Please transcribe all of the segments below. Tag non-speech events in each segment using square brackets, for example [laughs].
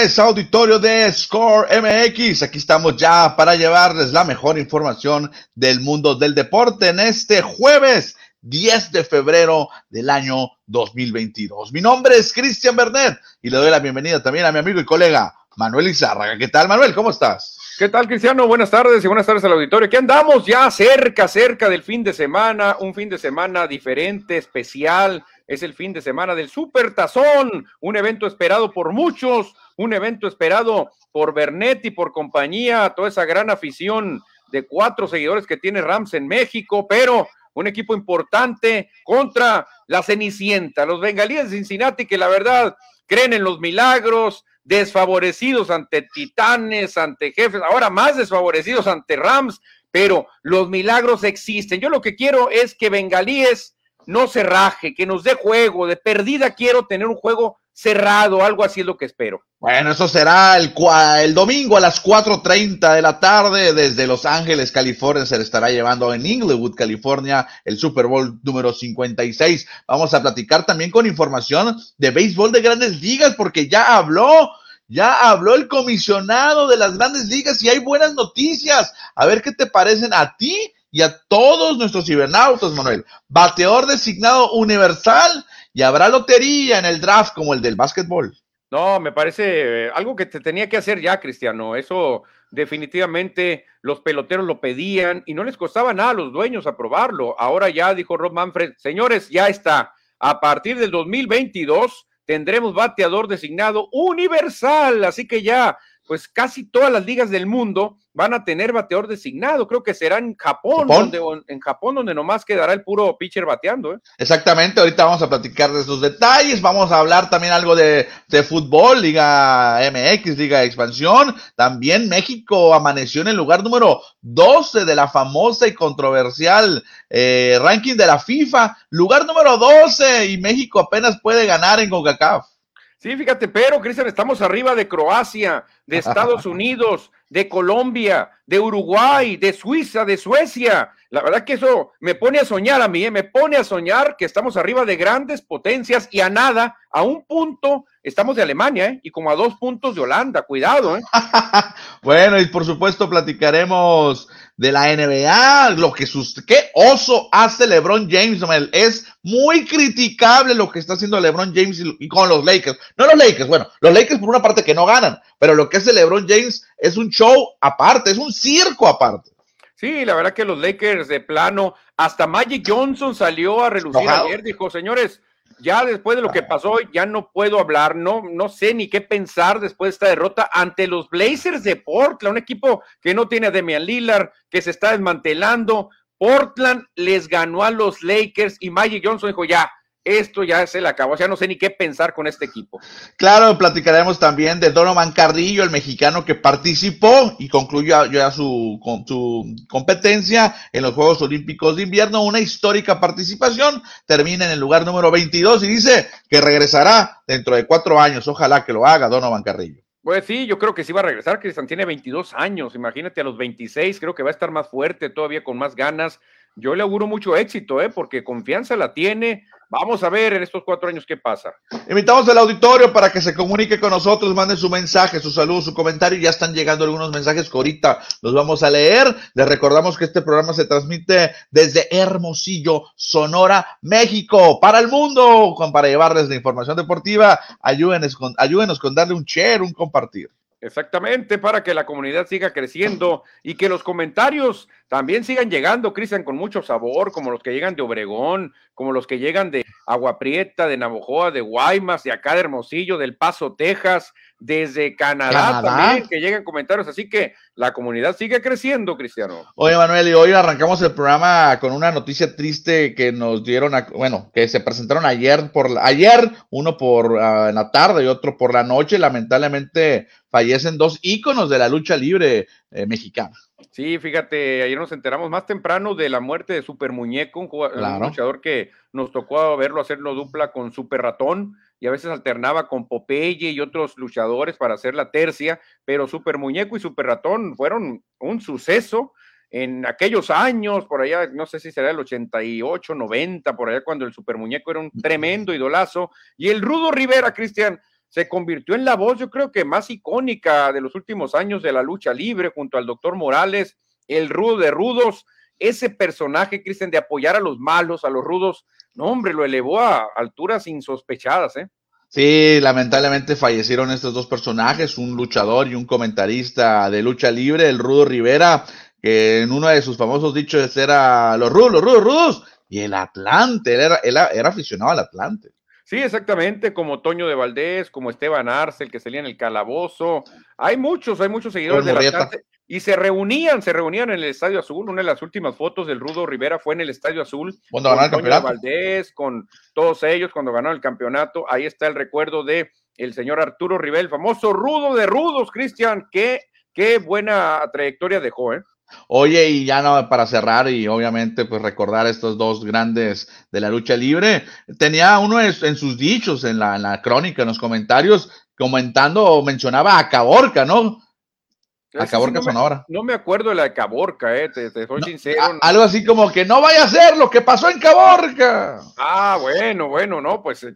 Tardes, auditorio de Score MX. Aquí estamos ya para llevarles la mejor información del mundo del deporte en este jueves 10 de febrero del año 2022. Mi nombre es Cristian Bernet y le doy la bienvenida también a mi amigo y colega Manuel Izárraga. ¿Qué tal, Manuel? ¿Cómo estás? ¿Qué tal, Cristiano? Buenas tardes y buenas tardes al auditorio. Aquí andamos ya cerca, cerca del fin de semana, un fin de semana diferente, especial. Es el fin de semana del Super Tazón, un evento esperado por muchos, un evento esperado por Bernet y por compañía, toda esa gran afición de cuatro seguidores que tiene Rams en México, pero un equipo importante contra la Cenicienta, los bengalíes de Cincinnati, que la verdad creen en los milagros, desfavorecidos ante Titanes, ante Jefes, ahora más desfavorecidos ante Rams, pero los milagros existen. Yo lo que quiero es que Bengalíes no se raje, que nos dé juego, de perdida quiero tener un juego cerrado, algo así es lo que espero. Bueno, eso será el, el domingo a las 4.30 de la tarde desde Los Ángeles, California. Se le estará llevando en Inglewood, California, el Super Bowl número 56. Vamos a platicar también con información de béisbol de grandes ligas porque ya habló. Ya habló el comisionado de las grandes ligas y hay buenas noticias. A ver qué te parecen a ti y a todos nuestros cibernautas, Manuel. Bateador designado universal y habrá lotería en el draft como el del básquetbol. No, me parece eh, algo que te tenía que hacer ya, Cristiano. Eso definitivamente los peloteros lo pedían y no les costaba nada a los dueños aprobarlo. Ahora ya dijo Rob Manfred, señores, ya está. A partir del 2022 tendremos bateador designado universal, así que ya pues casi todas las ligas del mundo van a tener bateador designado. Creo que será en Japón, Donde, en Japón donde nomás quedará el puro pitcher bateando. ¿eh? Exactamente, ahorita vamos a platicar de esos detalles, vamos a hablar también algo de, de, fútbol, Liga MX, Liga de Expansión. También México amaneció en el lugar número 12 de la famosa y controversial eh, ranking de la FIFA, lugar número 12 y México apenas puede ganar en CONCACAF. Sí, fíjate, pero Cristian, estamos arriba de Croacia, de [laughs] Estados Unidos, de Colombia, de Uruguay, de Suiza, de Suecia. La verdad que eso me pone a soñar a mí, ¿eh? me pone a soñar que estamos arriba de grandes potencias y a nada, a un punto, estamos de Alemania, ¿eh? Y como a dos puntos de Holanda, cuidado, ¿eh? [laughs] bueno, y por supuesto platicaremos de la NBA, lo que sus, qué oso hace LeBron James, es muy criticable lo que está haciendo LeBron James y, con los Lakers. No los Lakers, bueno, los Lakers por una parte que no ganan, pero lo que hace LeBron James es un show aparte, es un circo aparte. Sí, la verdad que los Lakers de plano, hasta Magic Johnson salió a relucir ayer, dijo, señores, ya después de lo que pasó, ya no puedo hablar, no, no sé ni qué pensar después de esta derrota ante los Blazers de Portland, un equipo que no tiene a Demian Lillard, que se está desmantelando. Portland les ganó a los Lakers y Magic Johnson dijo, ya, esto ya se le acabó, ya no sé ni qué pensar con este equipo. Claro, platicaremos también de Donovan Carrillo, el mexicano que participó y concluyó ya su, su competencia en los Juegos Olímpicos de Invierno, una histórica participación, termina en el lugar número 22 y dice que regresará dentro de cuatro años, ojalá que lo haga Donovan Carrillo. Pues sí, yo creo que sí va a regresar. Cristian tiene 22 años. Imagínate a los 26, creo que va a estar más fuerte, todavía con más ganas. Yo le auguro mucho éxito, ¿eh? porque confianza la tiene. Vamos a ver en estos cuatro años qué pasa. Invitamos al auditorio para que se comunique con nosotros, manden su mensaje, su saludo, su comentario. Ya están llegando algunos mensajes que ahorita los vamos a leer. Les recordamos que este programa se transmite desde Hermosillo, Sonora, México, para el mundo, para llevarles la información deportiva. Ayúdenos con, ayúdenos con darle un share, un compartir. Exactamente, para que la comunidad siga creciendo y que los comentarios también sigan llegando, Cristian, con mucho sabor, como los que llegan de Obregón, como los que llegan de Agua Prieta, de Navojoa, de Guaymas, de acá de Hermosillo, del Paso, Texas, desde Canadá, también, que llegan comentarios. Así que la comunidad sigue creciendo, Cristiano. Oye, Manuel, y hoy arrancamos el programa con una noticia triste que nos dieron, bueno, que se presentaron ayer por ayer, uno por ah, en la tarde y otro por la noche. Lamentablemente fallecen dos íconos de la lucha libre eh, mexicana. Sí, fíjate, ayer nos enteramos más temprano de la muerte de Super Muñeco, un, luchador que nos tocó verlo hacerlo dupla con Super Ratón y a veces alternaba con Popeye y otros luchadores para hacer la tercia, pero Super Muñeco y Super Ratón fueron un suceso en aquellos años, por allá, no sé si será el 88, 90, por allá cuando el Super Muñeco era un tremendo idolazo, y el Rudo Rivera, Cristian, se convirtió en la voz, yo creo que más icónica de los últimos años de la lucha libre, junto al doctor Morales, el rudo de rudos, ese personaje, Cristian, de apoyar a los malos, a los rudos, no, hombre, lo elevó a alturas insospechadas, ¿eh? Sí, lamentablemente fallecieron estos dos personajes, un luchador y un comentarista de lucha libre, el Rudo Rivera, que en uno de sus famosos dichos era los rudos, los rudos, rudos, y el Atlante, él era, él era aficionado al Atlante. Sí, exactamente, como Toño de Valdés, como Esteban Arce, el que salía en el calabozo. Hay muchos, hay muchos seguidores de la y se reunían, se reunían en el Estadio Azul. Una de las últimas fotos del Rudo Rivera fue en el Estadio Azul. Cuando ganó el campeonato. De Valdés, con todos ellos cuando ganó el campeonato. Ahí está el recuerdo de el señor Arturo Rivera, el famoso Rudo de Rudos, Cristian. Qué, qué buena trayectoria dejó, ¿eh? Oye, y ya no, para cerrar y obviamente pues recordar estos dos grandes de la lucha libre, tenía uno en sus dichos en la, en la crónica, en los comentarios, comentando o mencionaba a Caborca, ¿no? A Caborca no Sonora. Me, no me acuerdo de la de Caborca, eh, te, soy sincero. algo así como que no vaya a ser lo que pasó en Caborca. Ah, bueno, bueno, no, pues eh,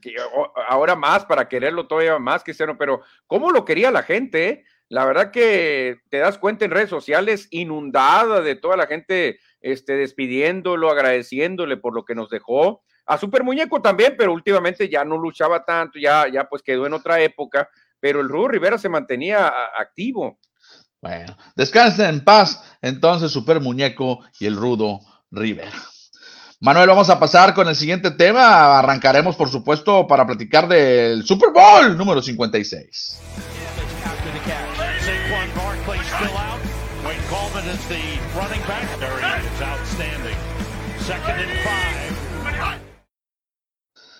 ahora más para quererlo todavía más, Cristiano, pero ¿cómo lo quería la gente? Eh? La verdad que te das cuenta en redes sociales inundada de toda la gente este, despidiéndolo, agradeciéndole por lo que nos dejó. A Super Muñeco también, pero últimamente ya no luchaba tanto, ya, ya pues quedó en otra época, pero el Rudo Rivera se mantenía activo. Bueno, descansen en paz entonces Super Muñeco y el Rudo Rivera. Manuel, vamos a pasar con el siguiente tema. Arrancaremos, por supuesto, para platicar del Super Bowl número 56.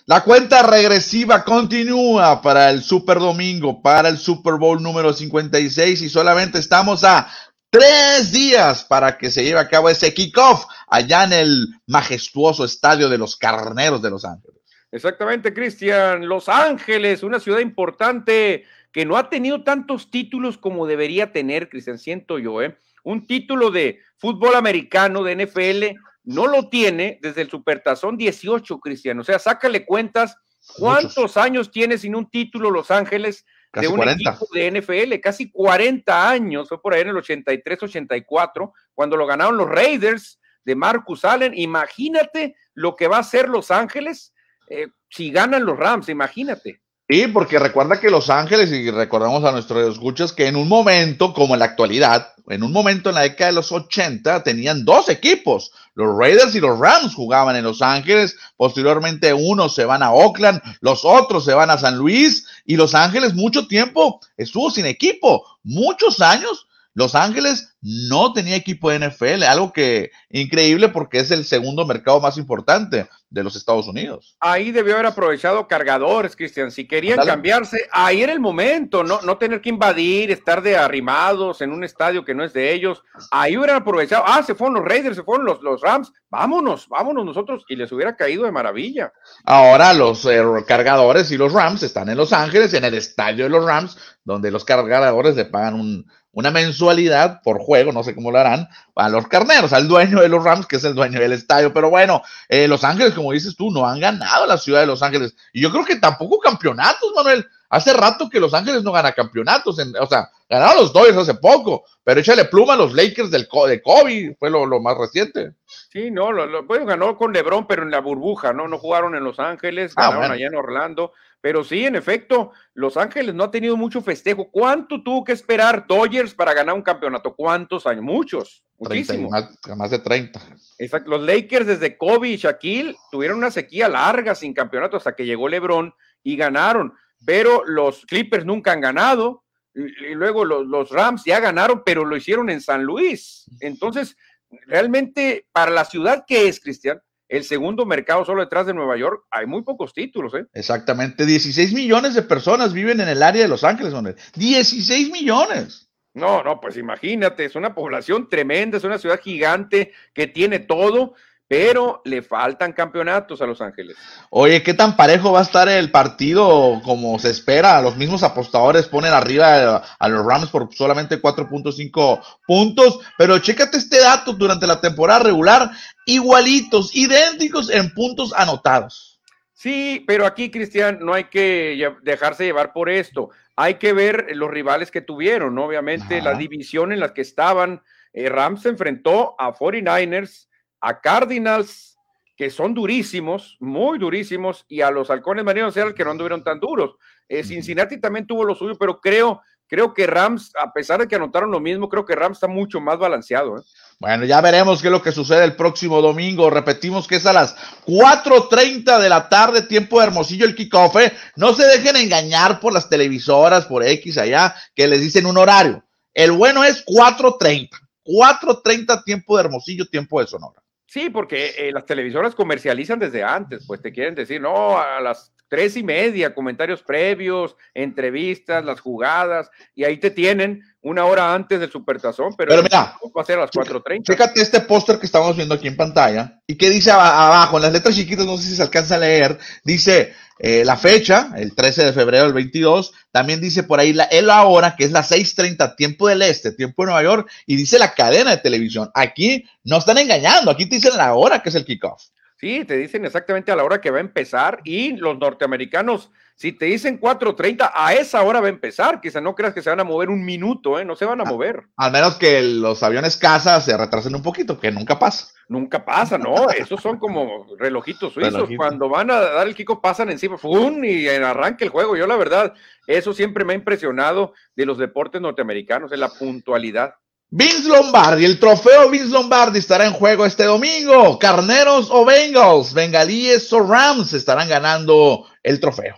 La cuenta regresiva continúa para el Super Domingo, para el Super Bowl número 56 y solamente estamos a tres días para que se lleve a cabo ese kickoff allá en el majestuoso estadio de los Carneros de Los Ángeles. Exactamente, Cristian. Los Ángeles, una ciudad importante que no ha tenido tantos títulos como debería tener, Cristian, siento yo, ¿eh? Un título de fútbol americano, de NFL, no lo tiene desde el Supertazón 18, Cristiano. O sea, sácale cuentas cuántos años tiene sin un título Los Ángeles de un equipo de NFL, casi 40 años, fue por ahí en el 83-84, cuando lo ganaron los Raiders de Marcus Allen. Imagínate lo que va a hacer Los Ángeles eh, si ganan los Rams, imagínate. Sí, porque recuerda que Los Ángeles, y recordamos a nuestros escuchas, que en un momento, como en la actualidad, en un momento en la década de los 80, tenían dos equipos. Los Raiders y los Rams jugaban en Los Ángeles. Posteriormente, unos se van a Oakland, los otros se van a San Luis. Y Los Ángeles mucho tiempo estuvo sin equipo. Muchos años los Ángeles no tenía equipo de NFL, algo que increíble porque es el segundo mercado más importante de los Estados Unidos. Ahí debió haber aprovechado cargadores, Cristian. Si querían cambiarse, ahí era el momento, no, no tener que invadir, estar de arrimados en un estadio que no es de ellos. Ahí hubieran aprovechado. Ah, se fueron los Raiders, se fueron los, los Rams. Vámonos, vámonos nosotros. Y les hubiera caído de maravilla. Ahora los eh, cargadores y los Rams están en Los Ángeles, en el estadio de los Rams, donde los cargadores le pagan un una mensualidad por juego, no sé cómo lo harán, a los carneros, al dueño de los Rams, que es el dueño del estadio. Pero bueno, eh, Los Ángeles, como dices tú, no han ganado la ciudad de Los Ángeles. Y yo creo que tampoco campeonatos, Manuel. Hace rato que Los Ángeles no gana campeonatos. o sea, ganaron los Dodgers hace poco, pero échale pluma a los Lakers del, de Kobe, fue lo, más reciente. Sí, no, lo, bueno, ganó con LeBron, pero en la burbuja, ¿no? No jugaron en Los Ángeles, ah, ganaron allá en Orlando. Pero sí, en efecto, Los Ángeles no ha tenido mucho festejo. ¿Cuánto tuvo que esperar Dodgers para ganar un campeonato? ¿Cuántos años? Muchos, muchísimos. más, de 30. Exacto. Los Lakers desde Kobe y Shaquille tuvieron una sequía larga sin campeonato hasta que llegó LeBron y ganaron. Pero los Clippers nunca han ganado. Y, luego los, los Rams ya ganaron, pero lo hicieron en San Luis. Entonces, realmente, para la ciudad que es, Cristian, el segundo mercado solo detrás de Nueva York, hay muy pocos títulos, ¿eh? Exactamente, 16 millones de personas viven en el área de Los Ángeles, donde 16 millones. No, no, pues imagínate, es una población tremenda, es una ciudad gigante que tiene todo pero le faltan campeonatos a Los Ángeles. Oye, ¿qué tan parejo va a estar el partido como se espera? Los mismos apostadores ponen arriba a los Rams por solamente 4.5 puntos, pero chécate este dato durante la temporada regular, igualitos, idénticos en puntos anotados. Sí, pero aquí, Cristian, no hay que dejarse llevar por esto. Hay que ver los rivales que tuvieron, obviamente, la división en la que estaban. Eh, Rams se enfrentó a 49ers, a Cardinals, que son durísimos, muy durísimos, y a los halcones marinos que no anduvieron tan duros. Eh, Cincinnati también tuvo lo suyo, pero creo creo que Rams, a pesar de que anotaron lo mismo, creo que Rams está mucho más balanceado. ¿eh? Bueno, ya veremos qué es lo que sucede el próximo domingo. Repetimos que es a las 4.30 de la tarde, tiempo de Hermosillo el kickoff. ¿eh? No se dejen engañar por las televisoras, por X allá, que les dicen un horario. El bueno es 4.30. 4.30 tiempo de Hermosillo, tiempo de Sonora. Sí, porque eh, las televisoras comercializan desde antes, pues te quieren decir, no, a las tres y media, comentarios previos, entrevistas, las jugadas, y ahí te tienen una hora antes del supertazón, pero, pero mira, va a ser a las 4.30. Chécate este póster que estamos viendo aquí en pantalla, y que dice abajo, en las letras chiquitas, no sé si se alcanza a leer, dice eh, la fecha, el 13 de febrero del 22, también dice por ahí la, el hora, que es las 6.30, tiempo del este, tiempo de Nueva York, y dice la cadena de televisión. Aquí no están engañando, aquí te dicen la hora que es el kickoff. Sí, te dicen exactamente a la hora que va a empezar y los norteamericanos, si te dicen 4.30, a esa hora va a empezar. Quizá no creas que se van a mover un minuto, ¿eh? no se van a ah, mover. Al menos que los aviones casa se retrasen un poquito, que nunca pasa. Nunca pasa, ¿no? [laughs] Esos son como relojitos suizos. Cuando van a dar el Kiko pasan encima, ¡fum! y arranca el juego. Yo la verdad, eso siempre me ha impresionado de los deportes norteamericanos, en la puntualidad. Vince Lombardi, el trofeo Vince Lombardi estará en juego este domingo. Carneros o Bengals, Bengalíes o Rams estarán ganando el trofeo.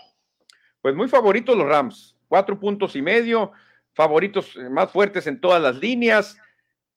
Pues muy favoritos los Rams, cuatro puntos y medio, favoritos más fuertes en todas las líneas,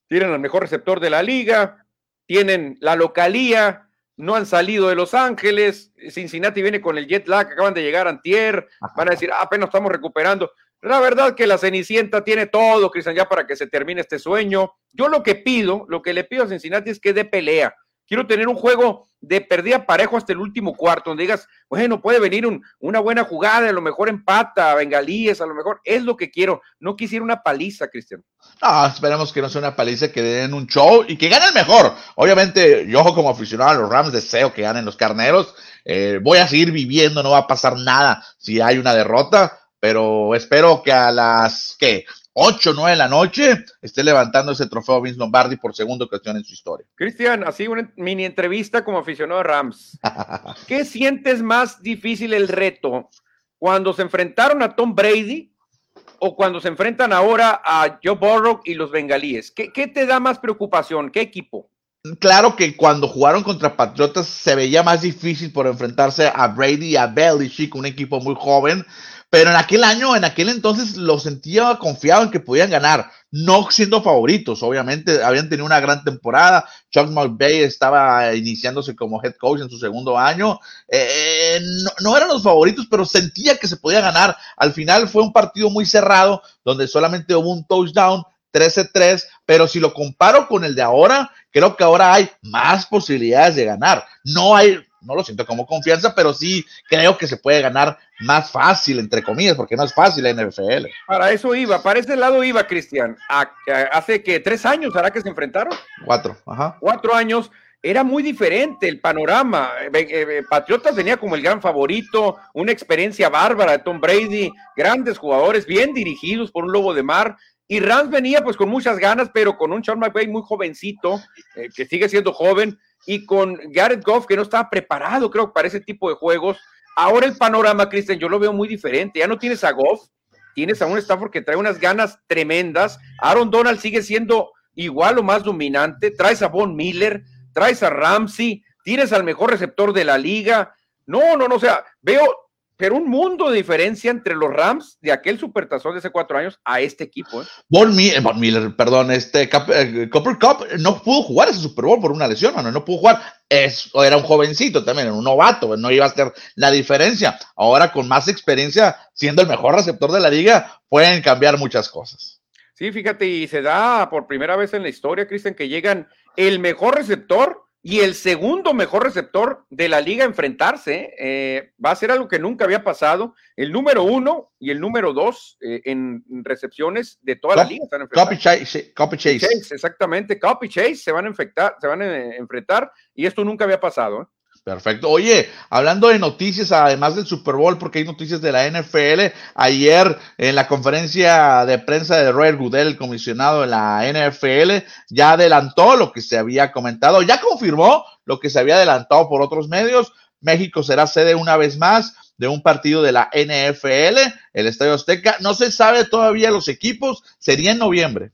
tienen el mejor receptor de la liga, tienen la localía, no han salido de Los Ángeles, Cincinnati viene con el jet lag, acaban de llegar a Antier, van a decir, ah, apenas estamos recuperando. La verdad que la Cenicienta tiene todo, Cristian, ya para que se termine este sueño. Yo lo que pido, lo que le pido a Cincinnati es que dé pelea. Quiero tener un juego de perdida parejo hasta el último cuarto, donde digas, bueno, puede venir una buena jugada, a lo mejor empata, bengalíes, a lo mejor es lo que quiero. No quisiera una paliza, Cristian. No, esperemos que no sea una paliza, que den un show y que gane el mejor. Obviamente, yo como aficionado a los Rams deseo que ganen los carneros. Eh, voy a seguir viviendo, no va a pasar nada si hay una derrota pero espero que a las que 8 o 9 de la noche esté levantando ese trofeo Vince Lombardi por segunda ocasión en su historia. Cristian, así una mini entrevista como aficionado a Rams. [laughs] ¿Qué sientes más difícil el reto? ¿Cuando se enfrentaron a Tom Brady o cuando se enfrentan ahora a Joe Burrow y los bengalíes? ¿Qué, qué te da más preocupación? ¿Qué equipo? Claro que cuando jugaron contra Patriotas se veía más difícil por enfrentarse a Brady y a Belichick, un equipo muy joven, pero en aquel año, en aquel entonces, lo sentía confiado en que podían ganar, no siendo favoritos. Obviamente, habían tenido una gran temporada. Chuck McVay estaba iniciándose como head coach en su segundo año. Eh, no, no, eran los favoritos, pero sentía que se podía ganar. Al final fue un partido muy cerrado, donde solamente hubo un touchdown. 13-3, pero si lo comparo con el de ahora, creo que ahora hay más posibilidades de ganar. No hay, no lo siento como confianza, pero sí creo que se puede ganar más fácil, entre comillas, porque no es fácil la NFL. Para eso iba, para ese lado iba, Cristian. Hace que tres años, ¿hará que se enfrentaron? Cuatro, ajá. Cuatro años. Era muy diferente el panorama. Eh, eh, Patriotas venía como el gran favorito, una experiencia bárbara de Tom Brady, grandes jugadores, bien dirigidos por un lobo de mar. Y Rams venía pues con muchas ganas, pero con un Sean McVay muy jovencito, eh, que sigue siendo joven, y con Garrett Goff, que no estaba preparado, creo, para ese tipo de juegos. Ahora el panorama, Cristian, yo lo veo muy diferente. Ya no tienes a Goff, tienes a un Stafford que trae unas ganas tremendas. Aaron Donald sigue siendo igual o más dominante. Traes a Von Miller, traes a Ramsey, tienes al mejor receptor de la liga. No, no, no, o sea, veo pero un mundo de diferencia entre los Rams de aquel supertazón de hace cuatro años a este equipo. ¿eh? Von, Miller, perdón, este eh, Copper Cup no pudo jugar ese Super Bowl por una lesión, no, no pudo jugar. Es, era un jovencito también, era un novato, no iba a hacer la diferencia. Ahora con más experiencia, siendo el mejor receptor de la liga, pueden cambiar muchas cosas. Sí, fíjate, y se da por primera vez en la historia, Cristian, que llegan el mejor receptor y el segundo mejor receptor de la liga a enfrentarse. Eh, va a ser algo que nunca había pasado. El número uno y el número dos eh, en recepciones de toda la liga están Copy Chase, copy chase. Exactamente, Copy Chase se van a, infectar, se van a enfrentar y esto nunca había pasado. ¿eh? Perfecto. Oye, hablando de noticias, además del Super Bowl, porque hay noticias de la NFL, ayer en la conferencia de prensa de Roy Goodell, el comisionado de la NFL, ya adelantó lo que se había comentado, ya confirmó lo que se había adelantado por otros medios. México será sede una vez más de un partido de la NFL, el Estadio Azteca. No se sabe todavía los equipos, sería en noviembre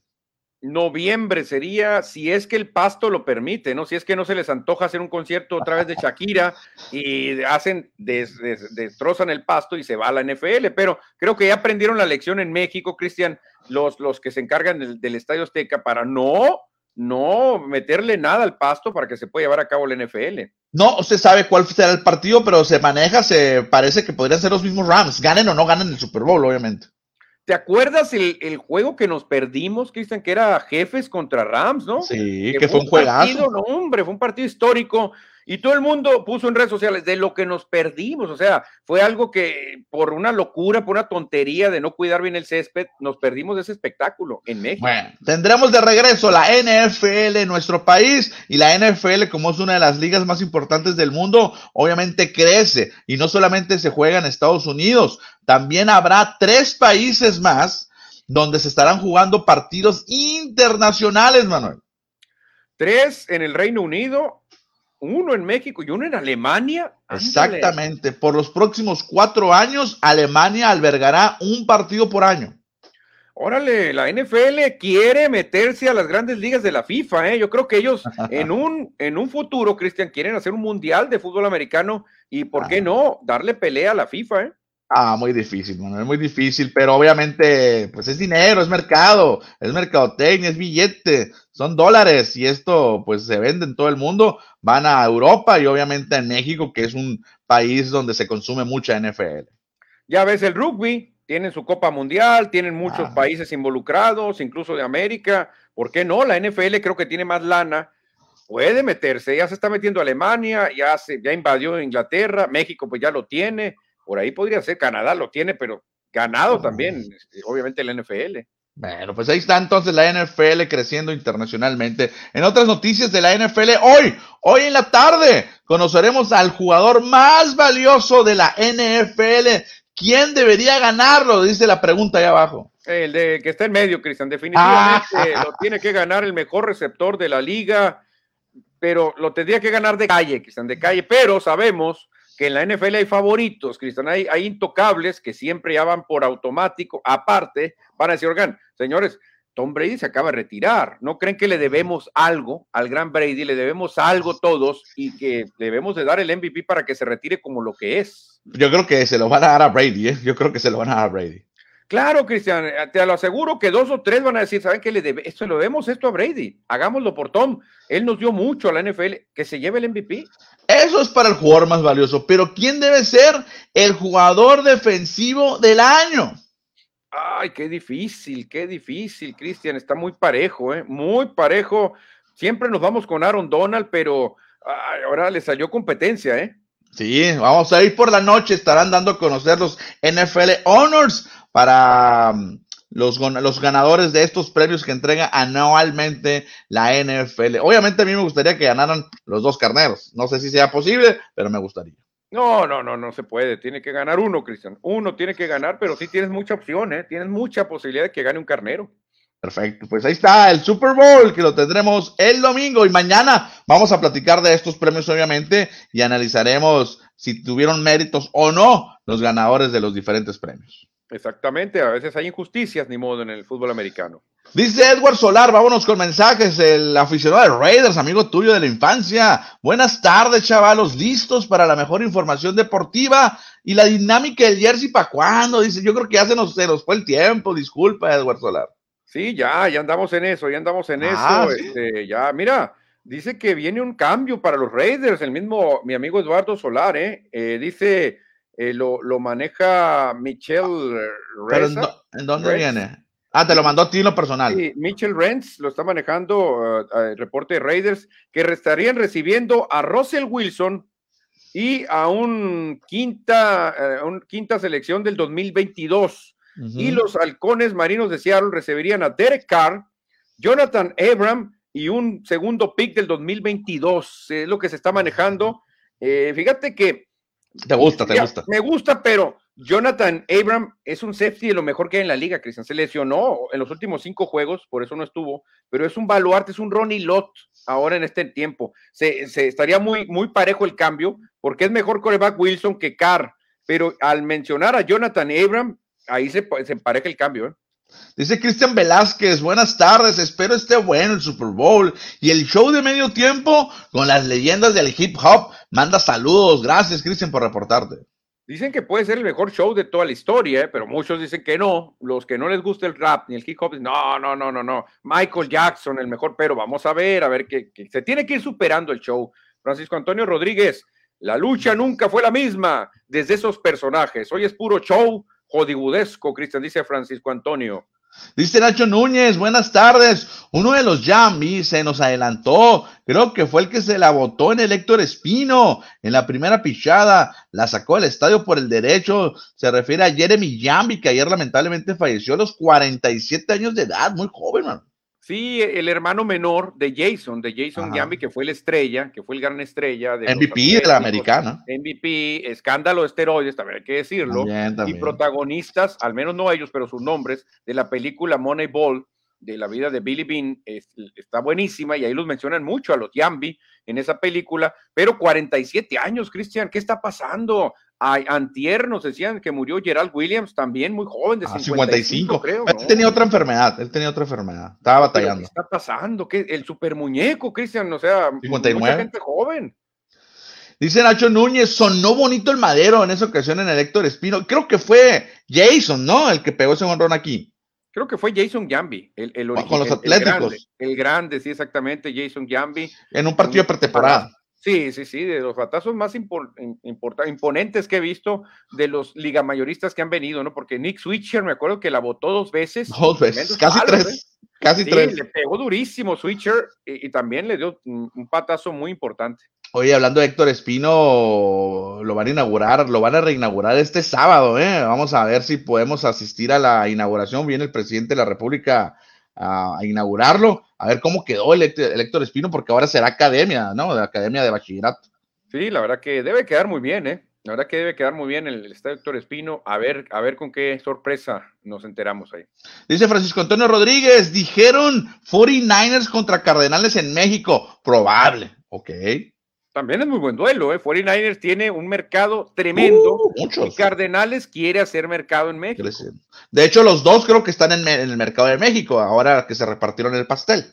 noviembre sería, si es que el pasto lo permite, ¿no? Si es que no se les antoja hacer un concierto otra vez de Shakira y hacen, destrozan el pasto y se va a la NFL, pero creo que ya aprendieron la lección en México, Cristian, los, los que se encargan del, Estadio Azteca para no, no meterle nada al pasto para que se pueda llevar a cabo la NFL. No se sabe cuál será el partido, pero se maneja, se parece que podrían ser los mismos Rams, ganen o no ganen el Super Bowl, obviamente. ¿Te acuerdas el, juego que nos perdimos, Cristian, que era Jefes contra Rams, ¿no? Sí, que, fue un juegazo. Partido, no, hombre, fue un partido histórico. Y todo el mundo puso en redes sociales de lo que nos perdimos. O sea, fue algo que por una locura, por una tontería de no cuidar bien el césped, nos perdimos de ese espectáculo en México. Bueno, tendremos de regreso la NFL en nuestro país y la NFL, como es una de las ligas más importantes del mundo, obviamente crece y no solamente se juega en Estados Unidos, también habrá tres países más donde se estarán jugando partidos internacionales, Manuel. Tres en el Reino Unido, uno en México y uno en Alemania. Exactamente. Por los próximos cuatro años, Alemania albergará un partido por año. Órale, la NFL quiere meterse a las grandes ligas de la FIFA, ¿eh? Yo creo que ellos [laughs] en un, en un futuro, Cristian, quieren hacer un mundial de fútbol americano y, ¿por qué no? Darle pelea a la FIFA, ¿eh? Ah, muy difícil, Manuel, muy difícil, pero obviamente, pues es dinero, es mercado, es mercadotecnia, es billete, son dólares y esto, pues se vende en todo el mundo, van a Europa y obviamente en México, que es un país donde se consume mucha NFL. Ya ves el rugby, tienen su Copa Mundial, tienen muchos ah. países involucrados, incluso de América, ¿por qué no? La NFL creo que tiene más lana, puede meterse, ya se está metiendo Alemania, ya, se, ya invadió Inglaterra, México pues ya lo tiene por ahí podría ser, Canadá lo tiene, pero ganado también, este, obviamente el NFL. Bueno, pues ahí está entonces la NFL creciendo internacionalmente. En otras noticias de la NFL, hoy, hoy en la tarde, conoceremos al jugador más valioso de la NFL. ¿Quién debería ganarlo? Dice la pregunta ahí abajo. El de que está en medio, Cristian. Definitivamente ah. lo tiene que ganar el mejor receptor de la liga, pero lo tendría que ganar de calle, Cristian, de calle. Pero sabemos que en la NFL hay favoritos, Cristian, hay, intocables que siempre ya van por automático. Aparte, van a decir, oigan, señores, Tom Brady se acaba de retirar. ¿No creen que le debemos algo al gran Brady? Le debemos algo todos y que debemos de dar el MVP para que se retire como lo que es. Yo creo que se lo van a dar a Brady, ¿eh? Yo creo que se lo van a dar a Brady. Claro, Cristian, eh, te lo aseguro que dos o tres van a decir, ¿saben qué le debe? Esto lo debemos esto a Brady. Hagámoslo por Tom. Él nos dio mucho a la NFL. Que se lleve el MVP. Eso es para el jugador más valioso. Pero ¿quién debe ser el jugador defensivo del año? Ay, qué difícil, qué difícil, Cristian. Está muy parejo, ¿eh? Muy parejo. Siempre nos vamos con Aaron Donald, pero ahora le salió competencia, ¿eh? Sí, vamos a ir por la noche. Estarán dando a conocer los NFL Honors para um, los, los ganadores de estos premios que entrega anualmente la NFL. Obviamente a mí me gustaría que ganaran los dos carneros. No sé si sea posible, pero me gustaría. No, no, no, no se puede. Tiene que ganar uno, Cristian. Uno tiene que ganar, pero sí tienes mucha opción, ¿eh? Tienes mucha posibilidad de que gane un carnero. Perfecto, pues ahí está el Super Bowl que lo tendremos el domingo y mañana vamos a platicar de estos premios obviamente y analizaremos si tuvieron méritos o no los ganadores de los diferentes premios. Exactamente, a veces hay injusticias, ni modo, en el fútbol americano. Dice Edward Solar, vámonos con mensajes, el aficionado de Raiders, amigo tuyo de la infancia. Buenas tardes, chavalos, listos para la mejor información deportiva y la dinámica del jersey para cuándo. Dice, yo creo que ya se nos, se nos fue el tiempo, disculpa, Edward Solar. Sí, ya, ya andamos en eso, ya andamos en ah, eso. Este, ya, mira, dice que viene un cambio para los Raiders, el mismo, mi amigo Eduardo Solar, ¿eh? eh dice eh, lo, maneja Michelle Reza. ¿En, dónde viene? Ah, te lo mandó a ti lo personal. Sí, Mitchell Renz lo está manejando el uh, reporte de Raiders, que estarían recibiendo a Russell Wilson y a un quinta, uh, un quinta selección del 2022. Y los halcones marinos de Seattle recibirían a Derek Carr, Jonathan Abram y un segundo pick del 2022. Es lo que se está manejando Eh, fíjate que. Te gusta, te gusta. Me gusta, pero Jonathan Abram es un safety de lo mejor que hay en la liga, Cristian. Se lesionó en los últimos cinco juegos, por eso no estuvo, pero es un baluarte, es un Ronnie Lott ahora en este tiempo. Se, estaría muy, muy parejo el cambio, porque es mejor coreback Wilson que Carr, pero al mencionar a Jonathan Abram, ahí se, se empareja el cambio. ¿eh? Dice Cristian Velázquez, buenas tardes, espero esté bueno el Super Bowl y el show de medio tiempo con las leyendas del hip hop. Manda saludos, gracias Cristian por reportarte. Dicen que puede ser el mejor show de toda la historia, ¿eh? pero muchos dicen que no. Los que no les gusta el rap ni el hip hop, no, no, no, no, no. Michael Jackson, el mejor, pero vamos a ver, a ver que, se tiene que ir superando el show. Francisco Antonio Rodríguez, la lucha nunca fue la misma desde esos personajes. Hoy es puro show Jodibudesco, Cristian, dice Francisco Antonio. Dice Nacho Núñez, buenas tardes. Uno de los Yambi se nos adelantó. Creo que fue el que se la votó en el Héctor Espino. En la primera pichada la sacó al estadio por el derecho. Se refiere a Jeremy Yambi, que ayer lamentablemente falleció a los 47 años de edad. Muy joven, man. Sí, el hermano menor de Jason, de Jason Yambi, que fue la estrella, que fue el gran estrella de MVP de la americana. MVP, escándalo de esteroides, también hay que decirlo. Y protagonistas, al menos no ellos, pero sus nombres, de la película Moneyball, de la vida de Billy Bean, está buenísima y ahí los mencionan mucho a los Yambi en esa película, pero 47 años, Cristian, ¿qué está pasando? Antier nos decían que murió Gerald Williams, también muy joven, de 55, ah, creo. Él tenía otra enfermedad, él tenía otra enfermedad, estaba batallando. ¿Qué está pasando? ¿Qué? El super muñeco, Cristian, o sea, 59. mucha gente joven. Dice Nacho Núñez, sonó bonito el madero en esa ocasión en el Héctor Espino. Creo que fue Jason, ¿no? El que pegó ese honrón aquí. Creo que fue Jason Gambi, el, el Con los Atléticos. El grande, sí, exactamente, Jason Gambi. En un partido de pretemporada. Sí, sí, sí, de los batazos más imponentes que he visto de los ligamayoristas que han venido, ¿no? Porque Nick Switcher, me acuerdo que la votó dos veces. Dos veces, casi tres. ¿eh? Casi sí, tres. Le pegó durísimo Switcher y, también le dio un patazo muy importante. Oye, hablando de Héctor Espino, lo van a inaugurar, lo van a reinaugurar este sábado, ¿eh? Vamos a ver si podemos asistir a la inauguración. Viene el presidente de la República a, inaugurarlo, a ver cómo quedó el, Héctor Espino, porque ahora será academia, ¿no? De academia de bachillerato. Sí, la verdad que debe quedar muy bien, ¿eh? La verdad que debe quedar muy bien el, estadio Héctor Espino. A ver, a ver con qué sorpresa nos enteramos ahí. Dice Francisco Antonio Rodríguez, dijeron 49ers contra Cardenales en México. Probable, ok. También es muy buen duelo, ¿eh? 49ers tiene un mercado tremendo. Uh, y Cardenales quiere hacer mercado en México. De hecho, los dos creo que están en, el mercado de México, ahora que se repartieron el pastel.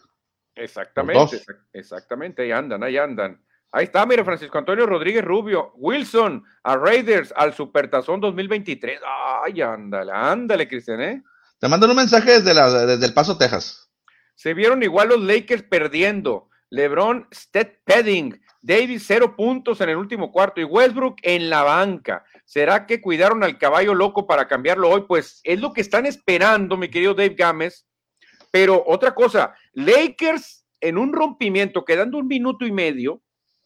Exactamente, exactamente, ahí andan, ahí andan. Ahí está, mire, Francisco Antonio Rodríguez Rubio, Wilson, a Raiders, al Supertazón 2023. Ay, ándale, ándale, Cristian, ¿eh? Te mandan un mensaje desde, la, desde El Paso, Texas. Se vieron igual los Lakers perdiendo. LeBron, Sted Pedding, Davis cero puntos en el último cuarto y Westbrook en la banca. ¿Será que cuidaron al caballo loco para cambiarlo hoy? Pues es lo que están esperando, mi querido Dave Gámez. Pero otra cosa, Lakers en un rompimiento, quedando un minuto y medio,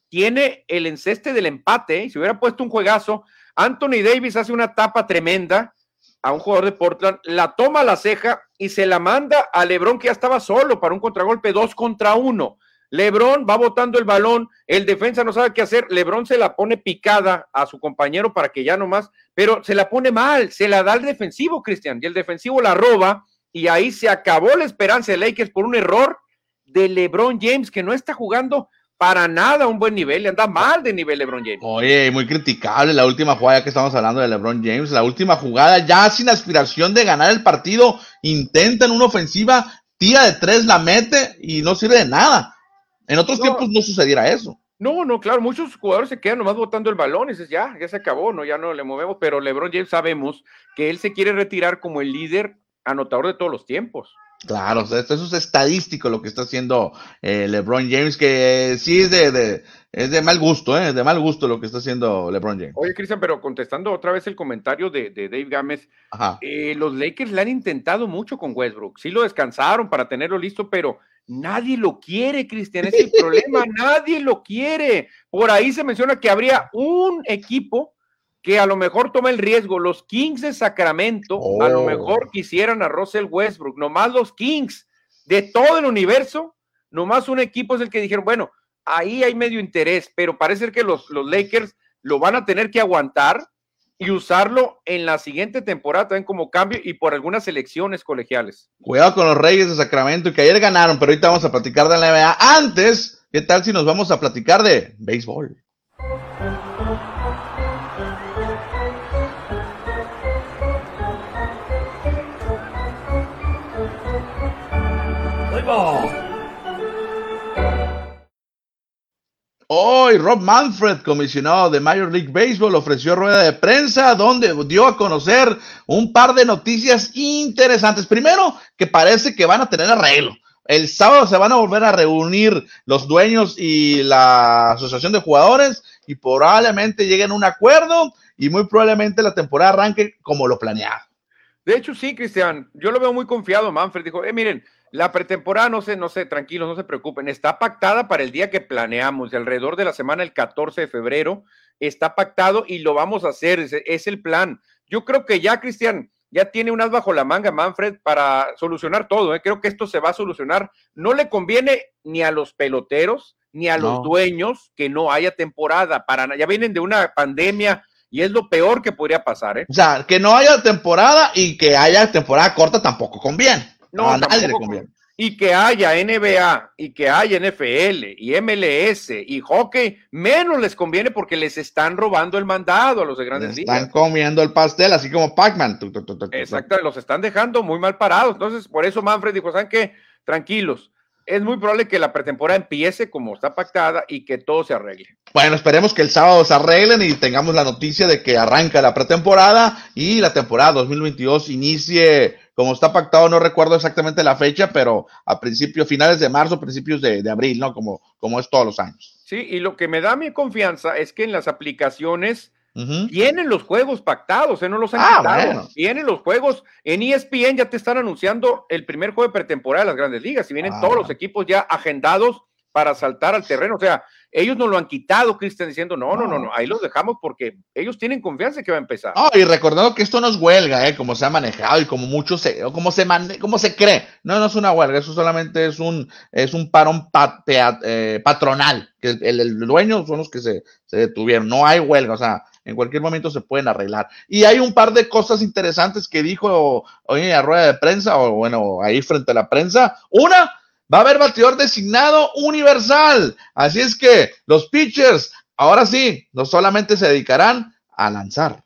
tiene el enceste del empate. ¿eh? Si hubiera puesto un juegazo, Anthony Davis hace una tapa tremenda a un jugador de Portland, la toma a la ceja y se la manda a Lebron, que ya estaba solo para un contragolpe dos contra uno. Lebron va botando el balón, el defensa no sabe qué hacer, Lebron se la pone picada a su compañero para que ya no más, pero se la pone mal, se la da al defensivo, Cristian, y el defensivo la roba y ahí se acabó la esperanza de Lakers por un error de LeBron James que no está jugando para nada un buen nivel, le anda mal de nivel LeBron James. Oye, muy criticable la última jugada que estamos hablando de LeBron James, la última jugada ya sin aspiración de ganar el partido, intentan una ofensiva, tira de tres, la mete y no sirve de nada en otros tiempos no sucediera eso. No, no, claro, muchos jugadores se quedan nomás botando el balón y dices, ya, ya se acabó, no, ya no le movemos, pero LeBron James sabemos que él se quiere retirar como el líder anotador de todos los tiempos. Claro, eso es estadístico lo que está haciendo eh, LeBron James, que sí es de, es de mal gusto, ¿eh? de mal gusto lo que está haciendo LeBron James. Oye, Cristian, pero contestando otra vez el comentario de, Dave Gámez, eh, los Lakers le han intentado mucho con Westbrook, sí lo descansaron para tenerlo listo, pero Nadie lo quiere, Cristian, es el [laughs] problema, nadie lo quiere. Por ahí se menciona que habría un equipo que a lo mejor toma el riesgo. Los Kings de Sacramento a lo oh. mejor quisieran a Russell Westbrook, nomás los Kings de todo el universo, nomás un equipo es el que dijeron, bueno, ahí hay medio interés, pero parece que los, los Lakers lo van a tener que aguantar y usarlo en la siguiente temporada también como cambio y por algunas elecciones colegiales. Cuidado con los Reyes de Sacramento que ayer ganaron, pero ahorita vamos a platicar de la NBA. Antes, ¿qué tal si nos vamos a platicar de béisbol? Hoy Rob Manfred, comisionado de Major League Baseball, ofreció rueda de prensa donde dio a conocer un par de noticias interesantes. Primero, que parece que van a tener arreglo. El sábado se van a volver a reunir los dueños y la asociación de jugadores y probablemente lleguen a un acuerdo y muy probablemente la temporada arranque como lo planeado. De hecho, sí, Cristian, yo lo veo muy confiado. Manfred dijo, eh, miren, la pretemporada, no sé, no sé, tranquilos, no se preocupen, está pactada para el día que planeamos, alrededor de la semana el 14 de febrero, está pactado y lo vamos a hacer, es, el plan. Yo creo que ya, Cristian, ya tiene unas bajo la manga Manfred para solucionar todo. ¿eh? Creo que esto se va a solucionar. No le conviene ni a los peloteros ni a los dueños que no haya temporada. Para, ya vienen de una pandemia y es lo peor que podría pasar. ¿eh? O sea, que no haya temporada y que haya temporada corta tampoco conviene. No, a nadie le conviene. Y que haya NBA y que haya NFL y MLS y hockey, menos les conviene porque les están robando el mandado a los de grandes ligas. Están comiendo el pastel, así como Pac-Man. Exacto, los están dejando muy mal parados. Entonces, por eso Manfred dijo, ¿saben qué? Tranquilos, es muy probable que la pretemporada empiece como está pactada y que todo se arregle. Bueno, esperemos que el sábado se arreglen y tengamos la noticia de que arranca la pretemporada y la temporada 2022 inicie como está pactado, no recuerdo exactamente la fecha, pero a principios, finales de marzo, principios de, abril, ¿no? Como, como es todos los años. Sí, y lo que me da mi confianza es que en las aplicaciones tienen los juegos pactados, ¿eh? no los han ah, quitado. Tienen los juegos. En ESPN ya te están anunciando el primer juego de pretemporada de las grandes ligas y vienen ah, todos los equipos ya agendados para saltar al terreno. O sea, ellos no lo han quitado, Cristian, diciendo, no, no, no, no, ahí los dejamos porque ellos tienen confianza que va a empezar. Oh, y recordando que esto no es huelga, ¿eh? como se ha manejado y como mucho se, como se, como se cree. No, no es una huelga, eso solamente es un, es un parón eh, patronal, que el, dueño son los que se, se detuvieron. No hay huelga, o sea, en cualquier momento se pueden arreglar. Y hay un par de cosas interesantes que dijo hoy en la rueda de prensa, o bueno, ahí frente a la prensa. Una, va a haber bateador designado universal. Así es que los pitchers, ahora sí, no solamente se dedicarán a lanzar.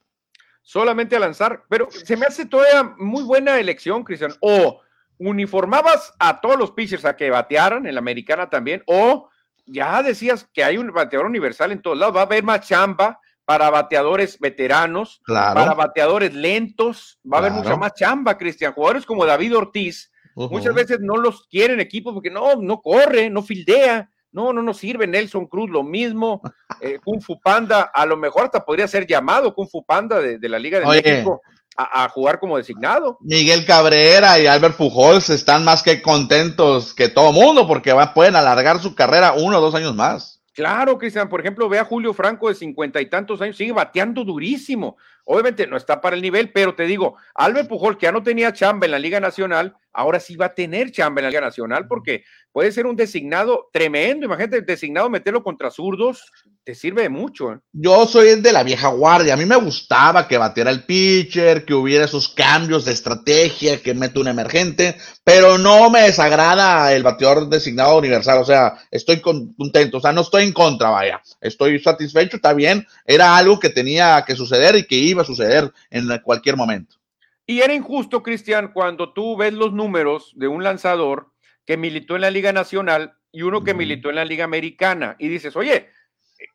Solamente a lanzar, pero se me hace todavía muy buena elección, Cristian. O uniformabas a todos los pitchers a que batearan, en la americana también, o ya decías que hay un bateador universal en todos lados, va a haber más chamba para bateadores veteranos, para bateadores lentos, va a haber mucha más chamba, Cristian. Jugadores como David Ortiz, Muchas veces no los quieren equipos porque no, no corre, no fildea, no, no nos sirve. Nelson Cruz lo mismo, [laughs] eh, Kung Fu Panda, a lo mejor hasta podría ser llamado Kung Fu Panda de, la Liga de México a, jugar como designado. Miguel Cabrera y Albert Pujols están más que contentos que todo mundo porque pueden alargar su carrera uno o dos años más. Claro, Cristian, por ejemplo, ve a Julio Franco de cincuenta y tantos años, sigue bateando durísimo. Obviamente no está para el nivel, pero te digo, Albert Pujol, que ya no tenía chamba en la Liga Nacional, ahora sí va a tener chamba en la Liga Nacional porque puede ser un designado tremendo. Imagínate, designado meterlo contra zurdos, te sirve de mucho. Yo soy de la vieja guardia. A mí me gustaba que batiera el pitcher, que hubiera esos cambios de estrategia, que mete un emergente, pero no me desagrada el bateador designado universal. O sea, estoy contento. O sea, no estoy en contra, vaya. Estoy satisfecho, está bien. Era algo que tenía que suceder y que iba a suceder en cualquier momento. Y era injusto, Cristian, cuando tú ves los números de un lanzador que militó en la Liga Nacional y uno que militó en la Liga Americana y dices, oye,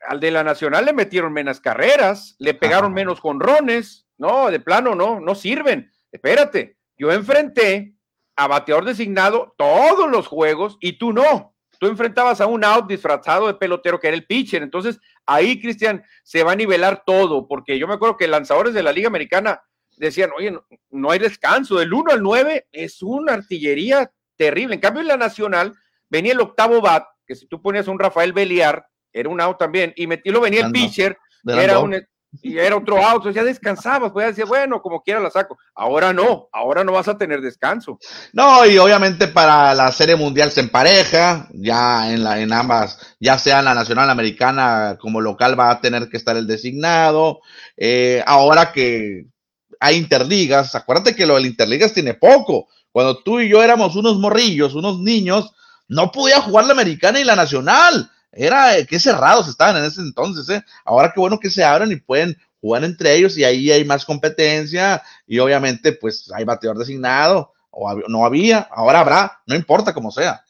al de la Nacional le metieron menos carreras, le pegaron menos jonrones, no, de plano no, no sirven. Espérate, yo enfrenté a bateador designado todos los juegos y tú no. Tú enfrentabas a un out disfrazado de pelotero que era el pitcher. Entonces, ahí, Cristian, se va a nivelar todo, porque yo me acuerdo que lanzadores de la Liga Americana decían, oye, no, hay descanso, del 1 al 9 es una artillería terrible. En cambio, en la Nacional venía el octavo bat, que si tú ponías un Rafael Beliar, era un out también, y lo venía el pitcher, era un, y era otro out, ya descansabas, pues decir, bueno, como quiera la saco. Ahora no, ahora no vas a tener descanso. No, y obviamente para la Serie Mundial se empareja, ya en, la, en ambas, ya sea la Nacional Americana como local va a tener que estar el designado. Eh, ahora que hay interligas, acuérdate que lo del interligas tiene poco. Cuando tú y yo éramos unos morrillos, unos niños, no podía jugar la americana y la nacional. Era que cerrados estaban en ese entonces, ¿eh? Ahora qué bueno que se abran y pueden jugar entre ellos y ahí hay más competencia y obviamente pues hay bateador designado o no había, ahora habrá, no importa cómo sea.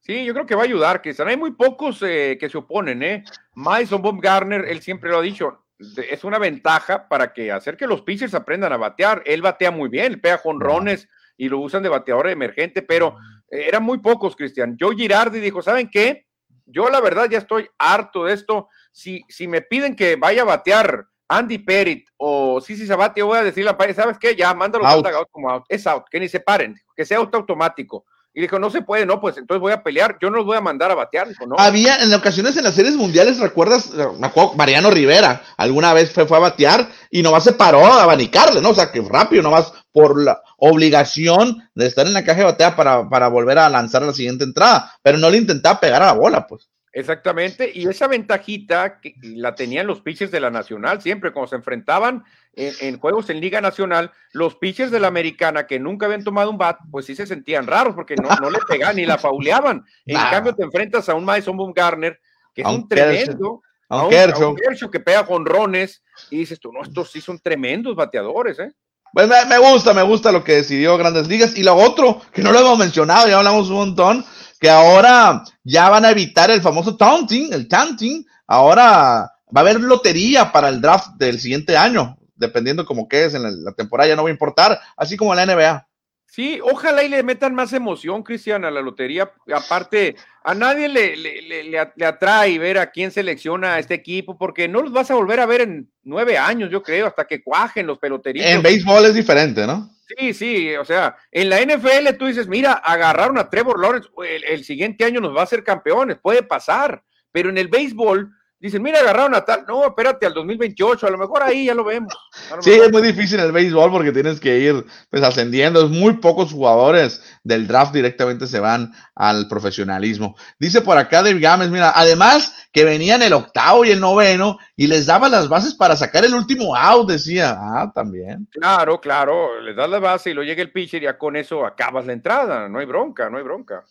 Sí, yo creo que va a ayudar, Cristian. Hay muy pocos eh, que se oponen, ¿eh? Mason Baumgartner, él siempre lo ha dicho, es una ventaja para que hacer que los pitchers aprendan a batear. Él batea muy bien, pega jonrones y lo usan de bateador emergente, pero eh, eran muy pocos, Cristian. Joe Girardi dijo, ¿saben qué? Yo la verdad ya estoy harto de esto. Si, si me piden que vaya a batear Andy Perit o Sisi Sabati, yo voy a decirle a ¿sabes qué? Ya, mándalo como out. Es out, que ni se paren, que sea auto automático. Y dijo, no se puede, no, pues entonces voy a pelear, yo no los voy a mandar a batear. no. Había en ocasiones en las series mundiales, ¿recuerdas? Me acuerdo, Mariano Rivera, alguna vez fue, fue a batear y nomás se paró a abanicarle, ¿no? O sea, que rápido, nomás por la obligación de estar en la caja de batea para, para volver a lanzar la siguiente entrada, pero no le intentaba pegar a la bola, pues. Exactamente, y esa ventajita que la tenían los pitchers de la Nacional siempre, cuando se enfrentaban en, juegos en Liga Nacional, los pitchers de la Americana que nunca habían tomado un bat, pues sí se sentían raros porque no, no le pegaban ni la fauleaban. En cambio, te enfrentas a un Madison Garner que es un tremendo, a un, a que pega jonrones, y dices tú, no, estos sí son tremendos bateadores, ¿eh? Pues me, me, gusta, me gusta lo que decidió Grandes Ligas. Y lo otro, que no lo hemos mencionado, ya hablamos un montón, que ahora ya van a evitar el famoso taunting, el taunting. Ahora va a haber lotería para el draft del siguiente año, dependiendo como que en la, temporada, ya no va a importar, así como la NBA. Sí, ojalá y le metan más emoción, Cristian, a la lotería. Aparte, a nadie le, le, le, atrae ver a quién selecciona a este equipo, porque no los vas a volver a ver en nueve años, yo creo, hasta que cuajen los peloterías. En béisbol es diferente, ¿no? Sí, sí, o sea, en la NFL tú dices, mira, agarraron a Trevor Lawrence, el, siguiente año nos va a ser campeones, puede pasar, pero en el béisbol dicen, mira, agarraron a tal, no, espérate al 2028, a lo mejor ahí ya lo vemos. sí, es muy difícil el béisbol porque tienes que ir pues ascendiendo, es muy pocos jugadores del draft directamente se van al profesionalismo. Dice por acá Dave Gámez, mira, además que venían el octavo y el noveno y les daba las bases para sacar el último out, decía, ah, también. Claro, claro, les das la base y lo llega el pitcher y ya con eso acabas la entrada, no hay bronca, no hay bronca.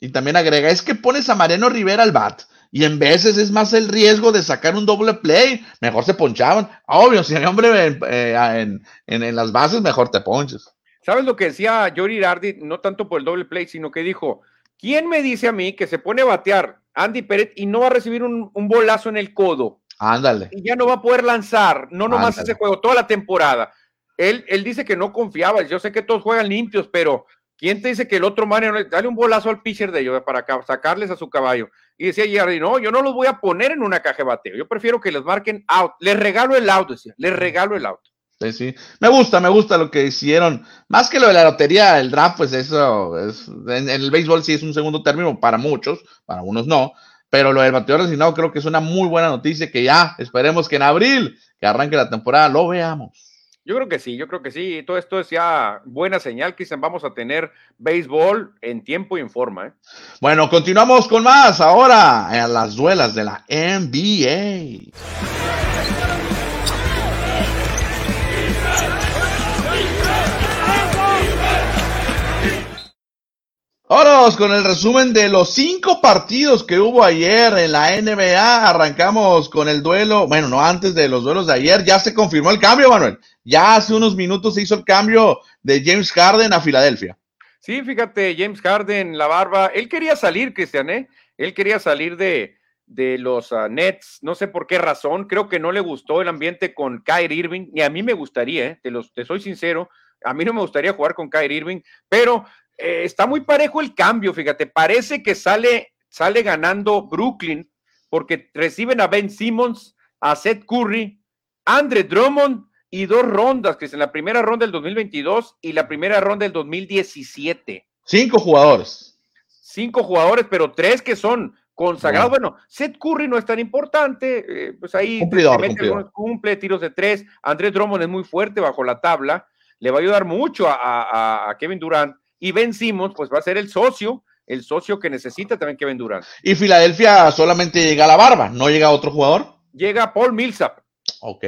Y también agrega, es que pones a Mariano Rivera al bat y en veces es más el riesgo de sacar un doble play. Mejor se ponchaban. Obvio, si hay hombre eh, en, en, las bases, mejor te ponches. ¿Sabes lo que decía Jory Dardi? No tanto por el doble play, sino que dijo, ¿quién me dice a mí que se pone a batear Andy Pérez y no va a recibir un, bolazo en el codo? Ándale. Y ya no va a poder lanzar, no nomás ese juego, toda la temporada. Él, él dice que no confiaba. Yo sé que todos juegan limpios, pero ¿quién te dice que el otro man, dale un bolazo al pitcher de ellos para sacarles a su caballo? Y decía Jerry, no, yo no los voy a poner en una caja de bateo, yo prefiero que les marquen out, les regalo el out, decía, les regalo el out. Sí, me gusta, me gusta lo que hicieron, más que lo de la lotería, el draft, pues eso, es, en, el béisbol sí es un segundo término para muchos, para unos no, pero lo del bateador designado creo que es una muy buena noticia que ya, esperemos que en abril, que arranque la temporada, lo veamos. Yo creo que sí, yo creo que sí. Todo esto es ya buena señal, Cristian. Vamos a tener béisbol en tiempo y en forma. ¿eh? Bueno, continuamos con más ahora en las duelas de la NBA. Vámonos con el resumen de los cinco partidos que hubo ayer en la NBA. Arrancamos con el duelo, bueno, no antes de los duelos de ayer, ya se confirmó el cambio, Manuel. Ya hace unos minutos se hizo el cambio de James Harden a Filadelfia. Sí, fíjate, James Harden, la barba, él quería salir, Cristian, ¿eh? Él quería salir de, de los uh, Nets, no sé por qué razón, creo que no le gustó el ambiente con Kyrie Irving, ni a mí me gustaría, ¿eh? te, los, te soy sincero, a mí no me gustaría jugar con Kyrie Irving, pero eh, está muy parejo el cambio, fíjate, parece que sale, sale ganando Brooklyn porque reciben a Ben Simmons, a Seth Curry, Andre Drummond y dos rondas, que es en la primera ronda del 2022 y la primera ronda del 2017. Cinco jugadores. Cinco jugadores, pero tres que son consagrado. Bueno, Seth Curry no es tan importante, eh, pues ahí cumple tiros de tres. Andrés Drummond es muy fuerte bajo la tabla, le va a ayudar mucho a, Kevin Durant. Y Ben Simmons, pues va a ser el socio, el socio que necesita también Kevin Durant. Y Filadelfia solamente llega a la barba, no llega otro jugador. Llega Paul Millsap. Ok.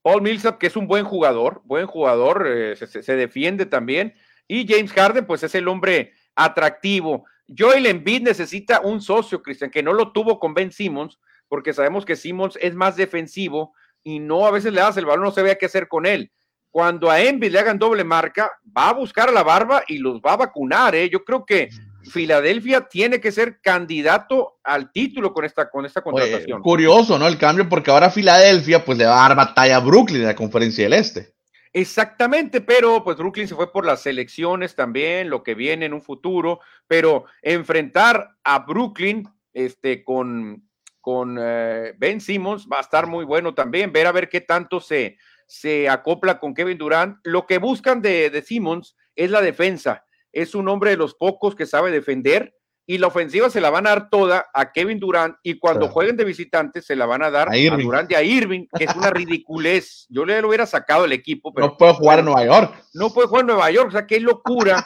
Paul Millsap, que es un buen jugador, buen jugador, eh, se, se, defiende también. Y James Harden, pues es el hombre atractivo. Joel Embiid necesita un socio, Cristian, que no lo tuvo con Ben Simmons, porque sabemos que Simmons es más defensivo y no a veces le das el balón, no se vea qué hacer con él. Cuando a Embiid le hagan doble marca, va a buscar a la barba y los va a vacunar. ¿eh? Yo creo que Filadelfia tiene que ser candidato al título con esta, con esta contratación. curioso, ¿no? El cambio, porque ahora Filadelfia pues le va a dar batalla a Brooklyn en la conferencia del Este. Exactamente, pero pues Brooklyn se fue por las elecciones también, lo que viene en un futuro, pero enfrentar a Brooklyn este, con, con eh, Ben Simmons va a estar muy bueno también, ver a ver qué tanto se, se acopla con Kevin Durant. Lo que buscan de, de Simmons es la defensa, es un hombre de los pocos que sabe defender, y la ofensiva se la van a dar toda a Kevin Durant y cuando jueguen de visitantes se la van a dar a, Durant y a Irving, que es una [laughs] ridiculez. Yo le hubiera sacado el equipo, pero no puede jugar en Nueva York. No puede jugar en Nueva York, o sea, qué locura.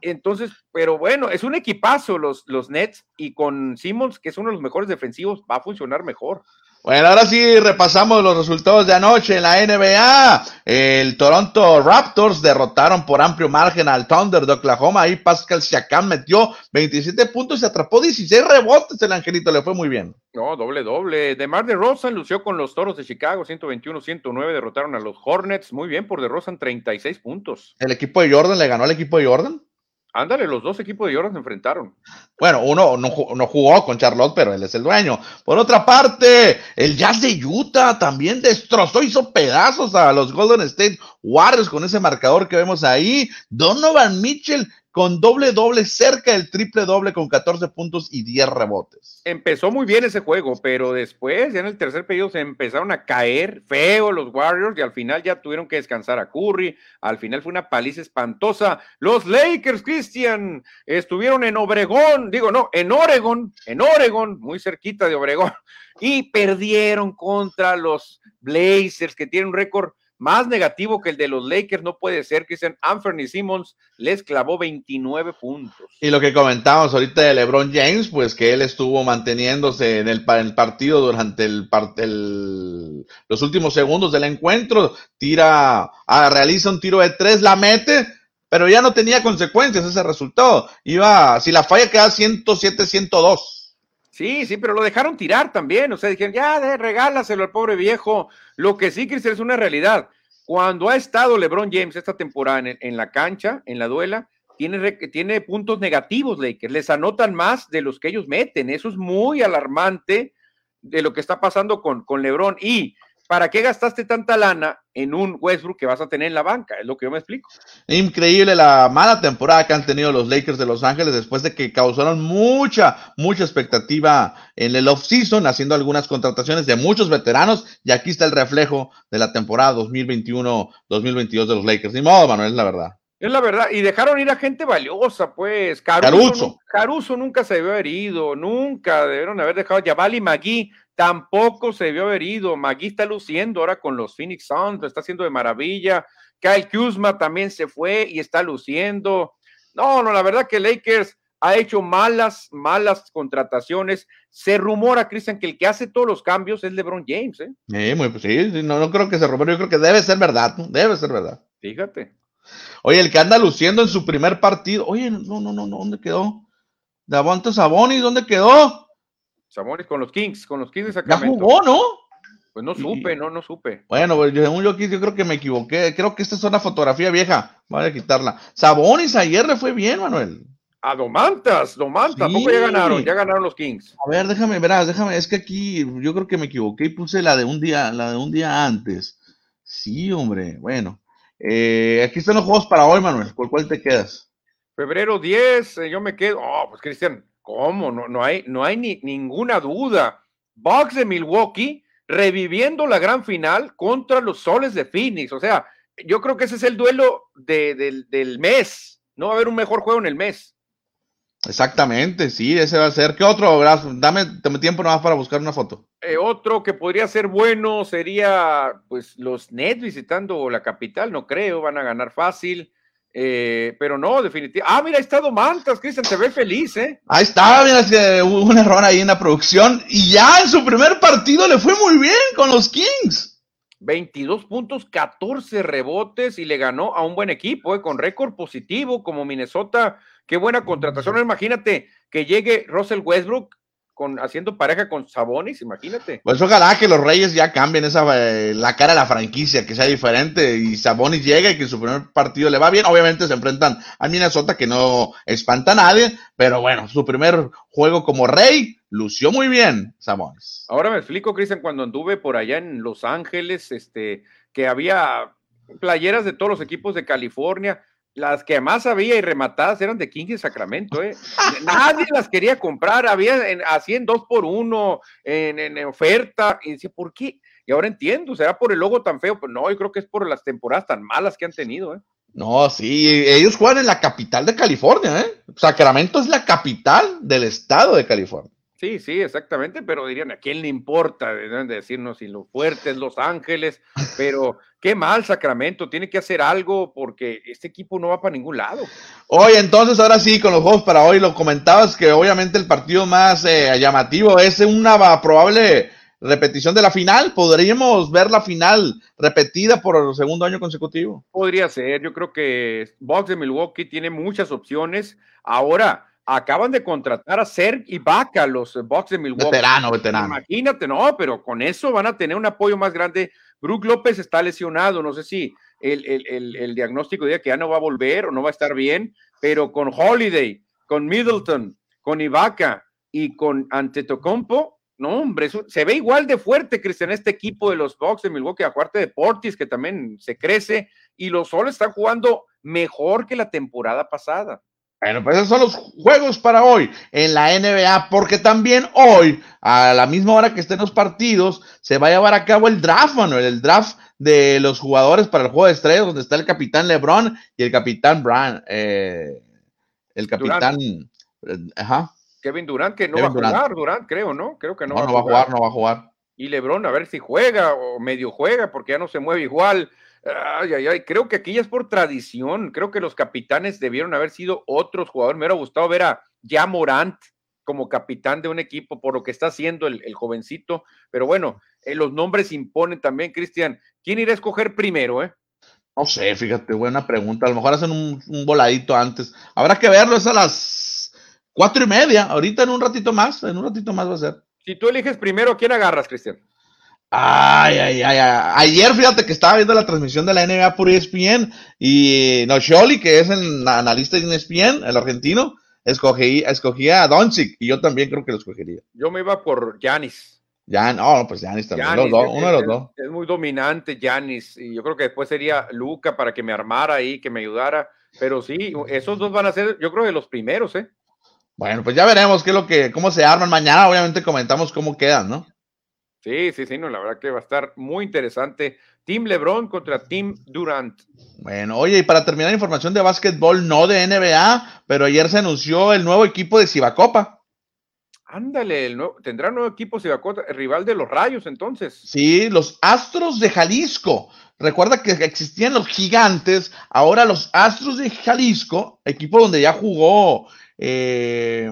Entonces, pero bueno, es un equipazo los, los Nets y con Simmons, que es uno de los mejores defensivos, va a funcionar mejor. Bueno, ahora sí repasamos los resultados de anoche en la NBA. El Toronto Raptors derrotaron por amplio margen al Thunder de Oklahoma. Ahí Pascal Siakam metió 27 puntos y atrapó 16 rebotes. El angelito le fue muy bien. No, doble, doble. DeMar DeRozan lució con los Toros de Chicago, 121-109. Derrotaron a los Hornets. Muy bien por DeRozan, 36 puntos. ¿El equipo de Jordan le ganó al equipo de Jordan? Ándale, los dos equipos de Jordan se enfrentaron. Bueno, uno no, no, jugó con Charlotte, pero él es el dueño. Por otra parte, el Jazz de Utah también destrozó, hizo pedazos a los Golden State Warriors con ese marcador que vemos ahí. Donovan Mitchell con doble doble, cerca del triple doble con 14 puntos y 10 rebotes. Empezó muy bien ese juego, pero después, ya en el tercer periodo, se empezaron a caer feo los Warriors y al final ya tuvieron que descansar a Curry. Al final fue una paliza espantosa. Los Lakers, Christian, estuvieron en Obregón, digo, no, en Oregon, en Oregon, muy cerquita de Obregón, y perdieron contra los Blazers, que tienen un récord más negativo que el de los Lakers no puede ser, que dicen Anthony Simmons les clavó 29 puntos. Y lo que comentábamos ahorita de LeBron James, pues que él estuvo manteniéndose en el, partido durante el, el, los últimos segundos del encuentro, tira, ah, realiza un tiro de tres, la mete, pero ya no tenía consecuencias ese resultado. Iba, si la falla queda 107-102. Sí, sí, pero lo dejaron tirar también. O sea, dijeron, ya, regálaselo al pobre viejo. Lo que sí, Cristian, es una realidad. Cuando ha estado LeBron James esta temporada en, la cancha, en la duela, tiene, tiene puntos negativos, Lakers. Les anotan más de los que ellos meten. Eso es muy alarmante de lo que está pasando con, con LeBron. Y ¿para qué gastaste tanta lana en un Westbrook que vas a tener en la banca? Es lo que yo me explico. Increíble la mala temporada que han tenido los Lakers de Los Ángeles después de que causaron mucha, mucha expectativa en el offseason, haciendo algunas contrataciones de muchos veteranos. Y aquí está el reflejo de la temporada 2021-2022 de los Lakers. Ni modo, Manuel, es la verdad. Es la verdad, y dejaron ir a gente valiosa, pues. Caruso. Caruso, nunca se debió haber ido, nunca debieron haber dejado a Yabali Magui tampoco se vio herido. Magui está luciendo ahora con los Phoenix Suns, lo está haciendo de maravilla. Kyle Kuzma también se fue y está luciendo. No, no, la verdad que Lakers ha hecho malas, malas contrataciones. Se rumora, Cristian, que el que hace todos los cambios es LeBron James. ¿eh? Sí, muy, pues sí, no, no creo que se rumore, yo creo que debe ser verdad, debe ser verdad. Fíjate. Oye, el que anda luciendo en su primer partido, oye, no, no, no, no, ¿dónde quedó? Davonta Sabonis, ¿dónde quedó? Sabonis con los Kings, con los Kings de Sacramento. Ya jugó, ¿no? Pues no supe, no, no supe. Bueno, pues según yo aquí yo creo que me equivoqué. Creo que esta es una fotografía vieja. Voy a quitarla. Sabonis ayer le fue bien, Manuel. A Domantas, Domantas, sí. ya ganaron, ya ganaron los Kings. A ver, déjame, verás, déjame, es que aquí yo creo que me equivoqué y puse la de un día, la de un día antes. Sí, hombre, bueno. Eh, aquí están los juegos para hoy, Manuel. ¿Por cuál te quedas? Febrero 10, eh, yo me quedo. Oh, pues Cristian, ¿Cómo? No, no hay, no hay ni, ninguna duda. Bucks de Milwaukee reviviendo la gran final contra los soles de Phoenix. O sea, yo creo que ese es el duelo del mes. No va a haber un mejor juego en el mes. Exactamente, sí, ese va a ser. ¿Qué otro? Dame, dame tiempo nomás para buscar una foto. Eh, otro que podría ser bueno sería, pues, los Nets visitando la capital, no creo, van a ganar fácil. Eh, pero no, definitivamente. Ah, mira, ha estado Mantas, Cristian, se ve feliz, ¿eh? Ahí está, mira, hubo un error ahí en la producción y ya en su primer partido le fue muy bien con los Kings. 22 puntos, 14 rebotes y le ganó a un buen equipo, ¿eh? con récord positivo como Minnesota. Qué buena contratación. Imagínate que llegue Russell Westbrook con, haciendo pareja con Sabonis, imagínate. Pues ojalá que los Reyes ya cambien esa eh, la cara de la franquicia, que sea diferente y Sabonis llegue y que su primer partido le va bien. Obviamente se enfrentan a Minnesota que no espanta a nadie, pero bueno, su primer juego como rey lució muy bien Sabonis. Ahora me explico, Cristian, cuando anduve por allá en Los Ángeles, este, que había playeras de todos los equipos de California las que más había y rematadas eran de King y Sacramento, ¿eh? Nadie las quería comprar, había en, así en dos por uno, en, oferta, y decía, ¿por qué? Y ahora entiendo, ¿será por el logo tan feo? Pues no, yo creo que es por las temporadas tan malas que han tenido, ¿eh? No, sí, ellos juegan en la capital de California, ¿eh? Sacramento es la capital del estado de California. Sí, sí, exactamente, pero dirían, ¿a quién le importa? Deben de decirnos si lo fuerte es Los Ángeles, pero qué mal Sacramento, tiene que hacer algo porque este equipo no va para ningún lado. Oye, entonces ahora sí, con los juegos para hoy, lo comentabas que obviamente el partido más eh, llamativo es una probable repetición de la final. ¿Podríamos ver la final repetida por el segundo año consecutivo? Podría ser, yo creo que Box de Milwaukee tiene muchas opciones. Ahora, acaban de contratar a Serg y Vaca, los Bucks de Milwaukee. Veterano, veterano. Imagínate, no, pero con eso van a tener un apoyo más grande. Brook López está lesionado, no sé si el, el, el, diagnóstico diga que ya no va a volver o no va a estar bien, pero con Holiday, con Middleton, con Ibaka y con Antetokounmpo, no, hombre, se ve igual de fuerte, Cristian, este equipo de los Bucks de Milwaukee, aparte de Portis, que también se crece, y los Soles están jugando mejor que la temporada pasada. Bueno, pues esos son los juegos para hoy en la NBA, porque también hoy, a la misma hora que estén los partidos, se va a llevar a cabo el draft, Manuel, el draft de los jugadores para el juego de estrellas, donde está el capitán LeBron y el capitán Brian, eh, el capitán, ajá. Kevin Durant, que no va a jugar, Durant. creo, ¿no? Creo que no, no va a jugar, no va a jugar. Y LeBron, a ver si juega o medio juega, porque ya no se mueve igual. Ay, ay, ay, creo que aquí ya es por tradición. Creo que los capitanes debieron haber sido otros jugadores. Me hubiera gustado ver a ya Morant como capitán de un equipo por lo que está haciendo el, jovencito. Pero bueno, eh, los nombres imponen también, Cristian. ¿Quién irá a escoger primero, eh? No sé, fíjate, buena pregunta. A lo mejor hacen un, un voladito antes. Habrá que verlo, es a las cuatro y media. Ahorita en un ratito más, en un ratito más va a ser. Si tú eliges primero, ¿quién agarras, Cristian? Ay, ay, ay, Ayer fíjate que estaba viendo la transmisión de la NBA por ESPN y Nocholi, que es el analista de ESPN, el argentino, escogí, escogía a Doncic y yo también creo que lo escogería. Yo me iba por Yanis. Ya, no, pues Yanis también. uno de los dos. Es muy dominante Yanis y yo creo que después sería Luca para que me armara ahí, que me ayudara. Pero sí, esos dos van a ser, yo creo, de los primeros, ¿eh? Bueno, pues ya veremos qué es lo que, cómo se arman. Mañana, obviamente, comentamos cómo quedan, ¿no? Sí, sí, sí, no, la verdad que va a estar muy interesante. Team LeBron contra Team Durant. Bueno, oye, y para terminar información de básquetbol, no de NBA, pero ayer se anunció el nuevo equipo de Cibacopa. Ándale, el nuevo, tendrá nuevo equipo Cibacopa, el rival de los Rayos entonces. Sí, los Astros de Jalisco. Recuerda que existían los gigantes, ahora los Astros de Jalisco, equipo donde ya jugó eh,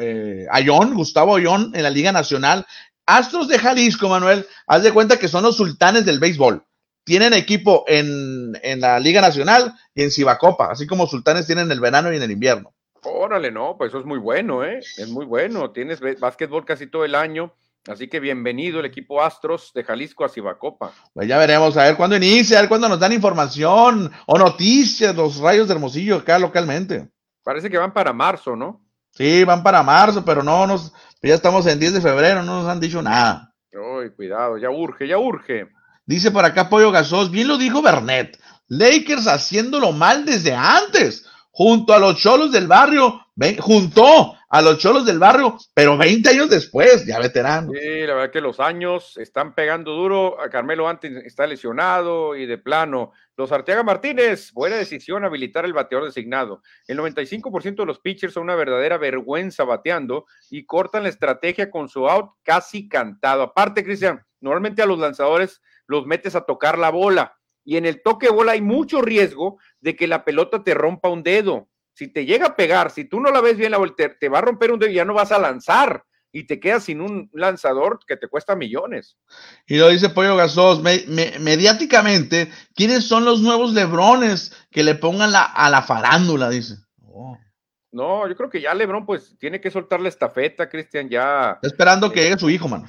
eh, Ayón, Gustavo Ayón en la Liga Nacional, Astros de Jalisco, Manuel, haz de cuenta que son los sultanes del béisbol. Tienen equipo en, la Liga Nacional y en Cibacopa, así como sultanes tienen el verano y en el invierno. Órale, no, pues eso es muy bueno, ¿eh? Es muy bueno. Tienes básquetbol casi todo el año. Así que bienvenido el equipo Astros de Jalisco a Cibacopa. Pues ya veremos, a ver cuándo inicia, a ver cuándo nos dan información o noticias los rayos de Hermosillo acá localmente. Parece que van para marzo, ¿no? Sí, van para marzo, pero no nos, ya estamos en 10 de febrero, no nos han dicho nada. Uy, cuidado, ya urge, ya urge. Dice por acá Pollo Gasos, bien lo dijo Bernet, Lakers haciéndolo mal desde antes, junto a los cholos del barrio, juntó a los cholos del barrio, pero 20 años después, ya veterano. Sí, la verdad que los años están pegando duro. A Carmelo antes está lesionado y de plano. Los Arteaga Martínez, buena decisión habilitar el bateador designado. El 95% de los pitchers son una verdadera vergüenza bateando y cortan la estrategia con su out casi cantado. Aparte, Cristian, normalmente a los lanzadores los metes a tocar la bola y en el toque bola hay mucho riesgo de que la pelota te rompa un dedo. Si te llega a pegar, si tú no la ves bien la voltea, te va a romper un dedo y ya no vas a lanzar y te quedas sin un lanzador que te cuesta millones. Y lo dice Pollo Gasos, mediáticamente, ¿quiénes son los nuevos lebrones que le pongan la, a la farándula? Dice. Oh. No, yo creo que ya Lebron pues tiene que soltar la estafeta, Cristian, ya. Está esperando que llegue su hijo, mano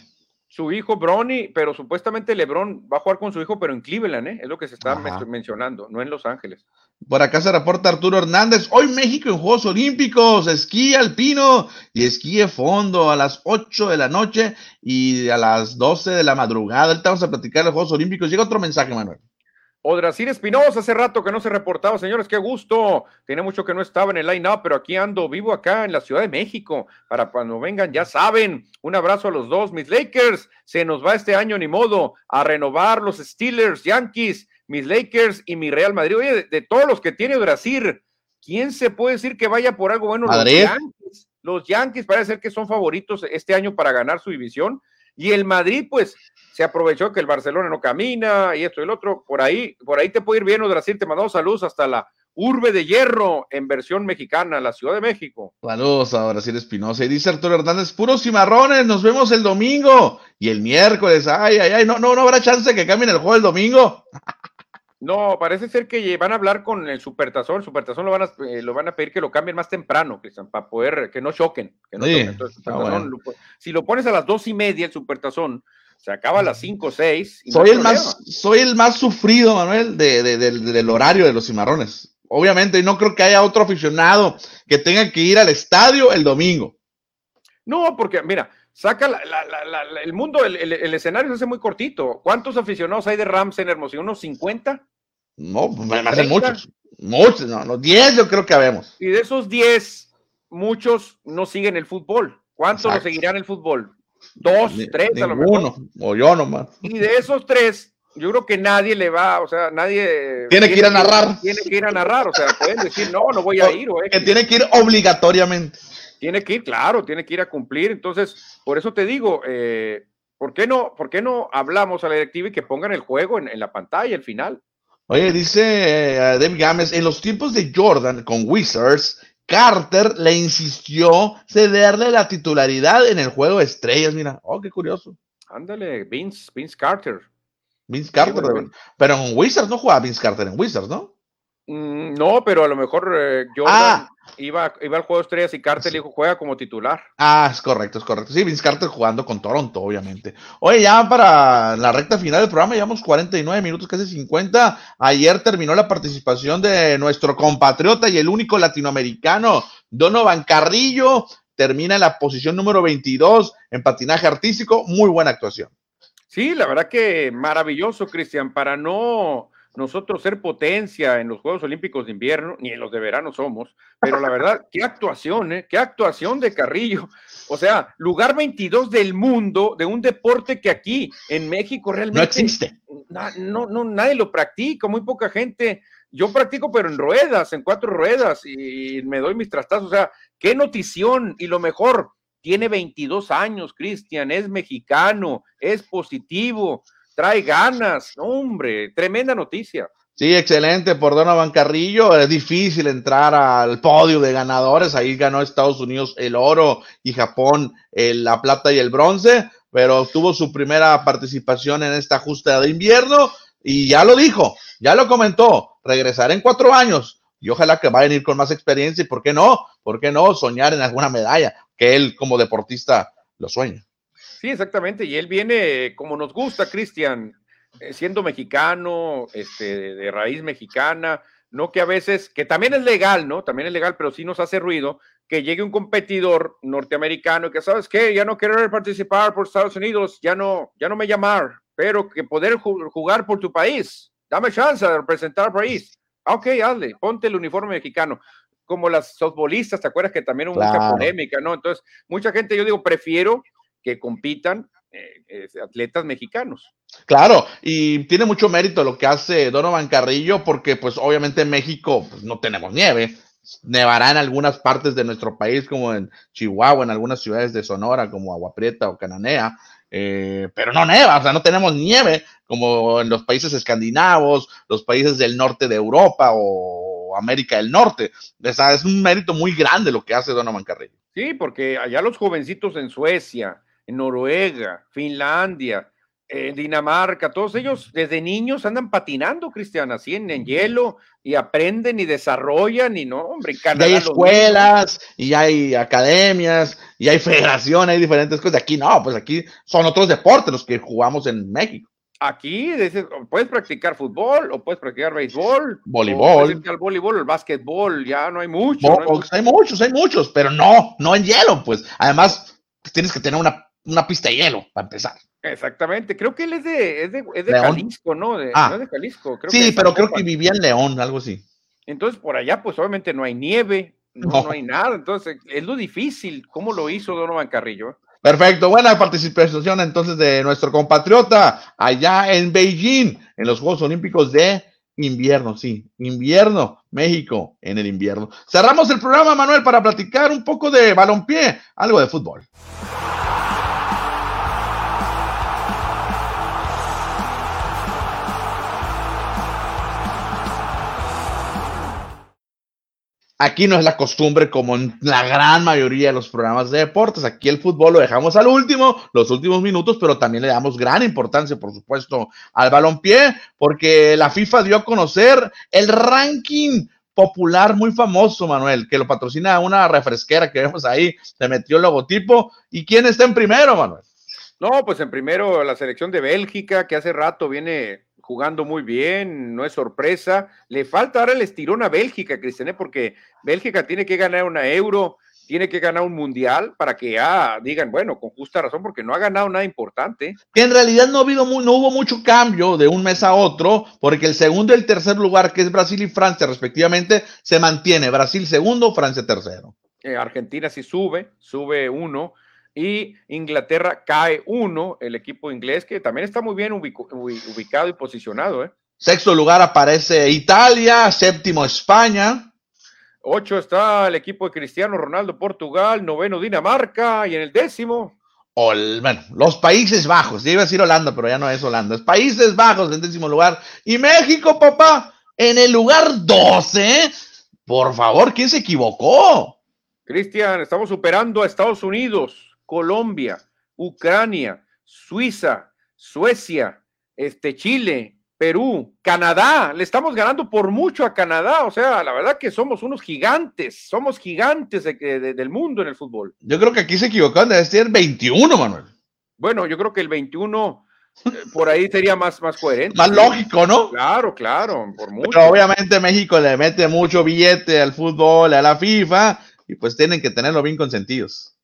su hijo Bronny, pero supuestamente LeBron va a jugar con su hijo, pero en Cleveland, ¿eh? es lo que se está mencionando, no en Los Ángeles. Por acá se reporta Arturo Hernández. Hoy México en Juegos Olímpicos, esquí alpino y esquí de fondo a las 8 de la noche y a las 12 de la madrugada. Ahorita vamos a platicar de los Juegos Olímpicos. Llega otro mensaje, Manuel. Odrasir Espinosa, hace rato que no se reportaba, señores, qué gusto. Tiene mucho que no estaba en el line-up, pero aquí ando, vivo acá en la Ciudad de México. Para cuando vengan, ya saben. Un abrazo a los dos, mis Lakers. Se nos va este año, ni modo, a renovar los Steelers, Yankees, mis Lakers y mi Real Madrid. Oye, de, todos los que tiene Brasil, ¿quién se puede decir que vaya por algo bueno? Los Yankees. Los Yankees parece ser que son favoritos este año para ganar su división. Y el Madrid, pues, se aprovechó que el Barcelona no camina y esto y el otro. Por ahí, por ahí te puede ir bien, Brasil. Te mandamos saludos hasta la Urbe de Hierro en versión mexicana, la Ciudad de México. Saludos a Brasil Espinosa. Y dice Arturo Hernández, puros cimarrones, nos vemos el domingo y el miércoles. Ay, ay, ay, no, no, no habrá chance de que cambien el juego el domingo. [laughs] No, parece ser que van a hablar con el Supertazón. El Supertazón lo van a, eh, lo van a pedir que lo cambien más temprano, Cristian, para poder que no choquen. Que no si lo pones a las dos y media el Supertazón, se acaba a las 5 o 6. Soy, el más, soy el más sufrido, Manuel, de, del horario de los cimarrones. Obviamente, y no creo que haya otro aficionado que tenga que ir al estadio el domingo. No, porque mira, saca el mundo, el, escenario se hace muy cortito. ¿Cuántos aficionados hay de Rams en Hermosillo? ¿Unos 50? No, me hacen muchos. Muchos, no, no, 10 yo creo que habemos. Y de esos 10, muchos no siguen el fútbol. ¿Cuántos lo seguirán el fútbol? dos, tres a lo mejor. o yo nomás. Y de esos tres, yo creo que nadie le va, o sea, nadie. Tiene, que ir a narrar. Tiene que ir a narrar, o sea, pueden decir, no, no voy a ir. O, que tiene que ir obligatoriamente. Tiene que ir, claro, tiene que ir a cumplir. Entonces, por eso te digo, eh, ¿por, qué no, ¿por qué no hablamos a la directiva y que pongan el juego en, la pantalla, el final? Oye, dice eh, David Gámez, en los tiempos de Jordan con Wizards, Carter le insistió cederle la titularidad en el juego de estrellas. Mira, oh, qué curioso. Ándale, Vince, Vince Carter. Vince Carter, pero en Wizards no jugaba Vince Carter en Wizards, ¿no? Mm, no, pero a lo mejor eh, Jordan ah. iba, iba al juego de estrellas y Carter le dijo juega como titular. Ah, es correcto, es correcto. Sí, Vince Carter jugando con Toronto, obviamente. Oye, ya para la recta final del programa, llevamos 49 minutos, casi 50. Ayer terminó la participación de nuestro compatriota y el único latinoamericano, Donovan Carrillo. Termina en la posición número 22 en patinaje artístico. Muy buena actuación. Sí, la verdad que maravilloso, Cristian, para no nosotros ser potencia en los Juegos Olímpicos de invierno, ni en los de verano somos, pero la verdad, qué actuación, ¿eh? Qué actuación de Carrillo. O sea, lugar 22 del mundo de un deporte que aquí en México realmente no existe. no, no, nadie lo practica, muy poca gente. Yo practico, pero en ruedas, en cuatro ruedas, y me doy mis trastazos. O sea, qué notición. Y lo mejor, tiene 22 años, Cristian, es mexicano, es positivo trae ganas, hombre, tremenda noticia. Sí, excelente por Donovan Carrillo. Es difícil entrar al podio de ganadores. Ahí ganó Estados Unidos el oro y Japón la plata y el bronce, pero tuvo su primera participación en esta justa de invierno y ya lo dijo, ya lo comentó. Regresar en cuatro años y ojalá que vayan a ir con más experiencia y por qué no, por qué no soñar en alguna medalla que él como deportista lo sueña. Sí, exactamente. Y él viene como nos gusta, Cristian, eh, siendo mexicano, este, de raíz mexicana, no que a veces, que también es legal, ¿no? También es legal, pero sí nos hace ruido que llegue un competidor norteamericano que, ¿sabes qué? Ya no querer participar por Estados Unidos, ya no, ya no me llamar, pero que poder jugar por tu país, dame chance de representar al país. Ah, ok, hazle, ponte el uniforme mexicano. como las softbolistas, ¿te acuerdas que también hubo mucha polémica, no? Entonces, mucha gente, yo digo, prefiero que compitan eh, atletas mexicanos. Claro, y tiene mucho mérito lo que hace Donovan Carrillo, porque pues obviamente en México pues, no tenemos nieve, nevará en algunas partes de nuestro país, como en Chihuahua, en algunas ciudades de Sonora, como Agua Prieta o Cananea, eh, pero no neva, o sea, no tenemos nieve como en los países escandinavos, los países del norte de Europa o América del Norte. O sea, es un mérito muy grande lo que hace Donovan Carrillo. Sí, porque allá los jovencitos en Suecia, Noruega, Finlandia, Dinamarca, todos ellos desde niños andan patinando, Cristian, así en, hielo y aprenden y desarrollan y no, hombre, en Canadá. Y hay escuelas y hay academias y hay [laughs] federaciones, hay diferentes cosas. Aquí no, pues aquí son otros deportes los que jugamos en México. Aquí puedes practicar fútbol o puedes practicar béisbol, voleibol, el voleibol, el básquetbol, ya no hay muchos. No, hay muchos, hay muchos, pero no, no en hielo, pues. Además, tienes que tener una una pista de hielo, para empezar. Exactamente, creo que él es de, es de, es de Jalisco, ¿no? De, ah. no es de Jalisco. Creo sí, pero creo que vivía en León, algo así. Entonces, por allá, pues obviamente no hay nieve, no, no. hay nada. Entonces, es lo difícil. ¿Cómo lo hizo Donovan Carrillo? Perfecto, buena participación entonces de nuestro compatriota allá en Beijing, en los Juegos Olímpicos de invierno, sí, invierno, México en el invierno. Cerramos el programa, Manuel, para platicar un poco de balompié, algo de fútbol. Aquí no es la costumbre como en la gran mayoría de los programas de deportes. Aquí el fútbol lo dejamos al último, los últimos minutos, pero también le damos gran importancia, por supuesto, al balompié, porque la FIFA dio a conocer el ranking popular muy famoso, Manuel, que lo patrocina una refresquera que vemos ahí, se metió el logotipo. ¿Y quién está en primero, Manuel? No, pues en primero la selección de Bélgica, que hace rato viene jugando muy bien, no es sorpresa. Le falta ahora el estirón a Bélgica, Cristian, ¿eh? porque Bélgica tiene que ganar una euro, tiene que ganar un mundial para que ya digan, bueno, con justa razón, porque no ha ganado nada importante. Que en realidad no, ha habido no hubo mucho cambio de un mes a otro, porque el segundo y el tercer lugar, que es Brasil y Francia respectivamente, se mantiene. Brasil segundo, Francia tercero. Eh, Argentina sí sube, sube uno y Inglaterra cae uno, el equipo inglés, que también está muy bien ubicado y posicionado. ¿eh? Sexto lugar aparece Italia, séptimo España. Ocho está el equipo de Cristiano Ronaldo, Portugal, noveno Dinamarca y en el décimo. bueno, los Países Bajos, iba a decir Holanda, pero ya no es Holanda, es Países Bajos en décimo lugar. Y México, papá, en el lugar 12. Por favor, ¿quién se equivocó? Cristian, estamos superando a Estados Unidos. Colombia, Ucrania, Suiza, Suecia, este, Chile, Perú, Canadá. Le estamos ganando por mucho a Canadá. O sea, la verdad que somos unos gigantes. Somos gigantes del mundo en el fútbol. Yo creo que aquí se equivocaron. Debe ser 21, Manuel. Bueno, yo creo que el 21 eh, por ahí sería más, más coherente. Más lógico, ¿no? Claro, claro, por mucho. Pero obviamente México le mete mucho billete al fútbol, a la FIFA, y pues tienen que tenerlo bien consentidos.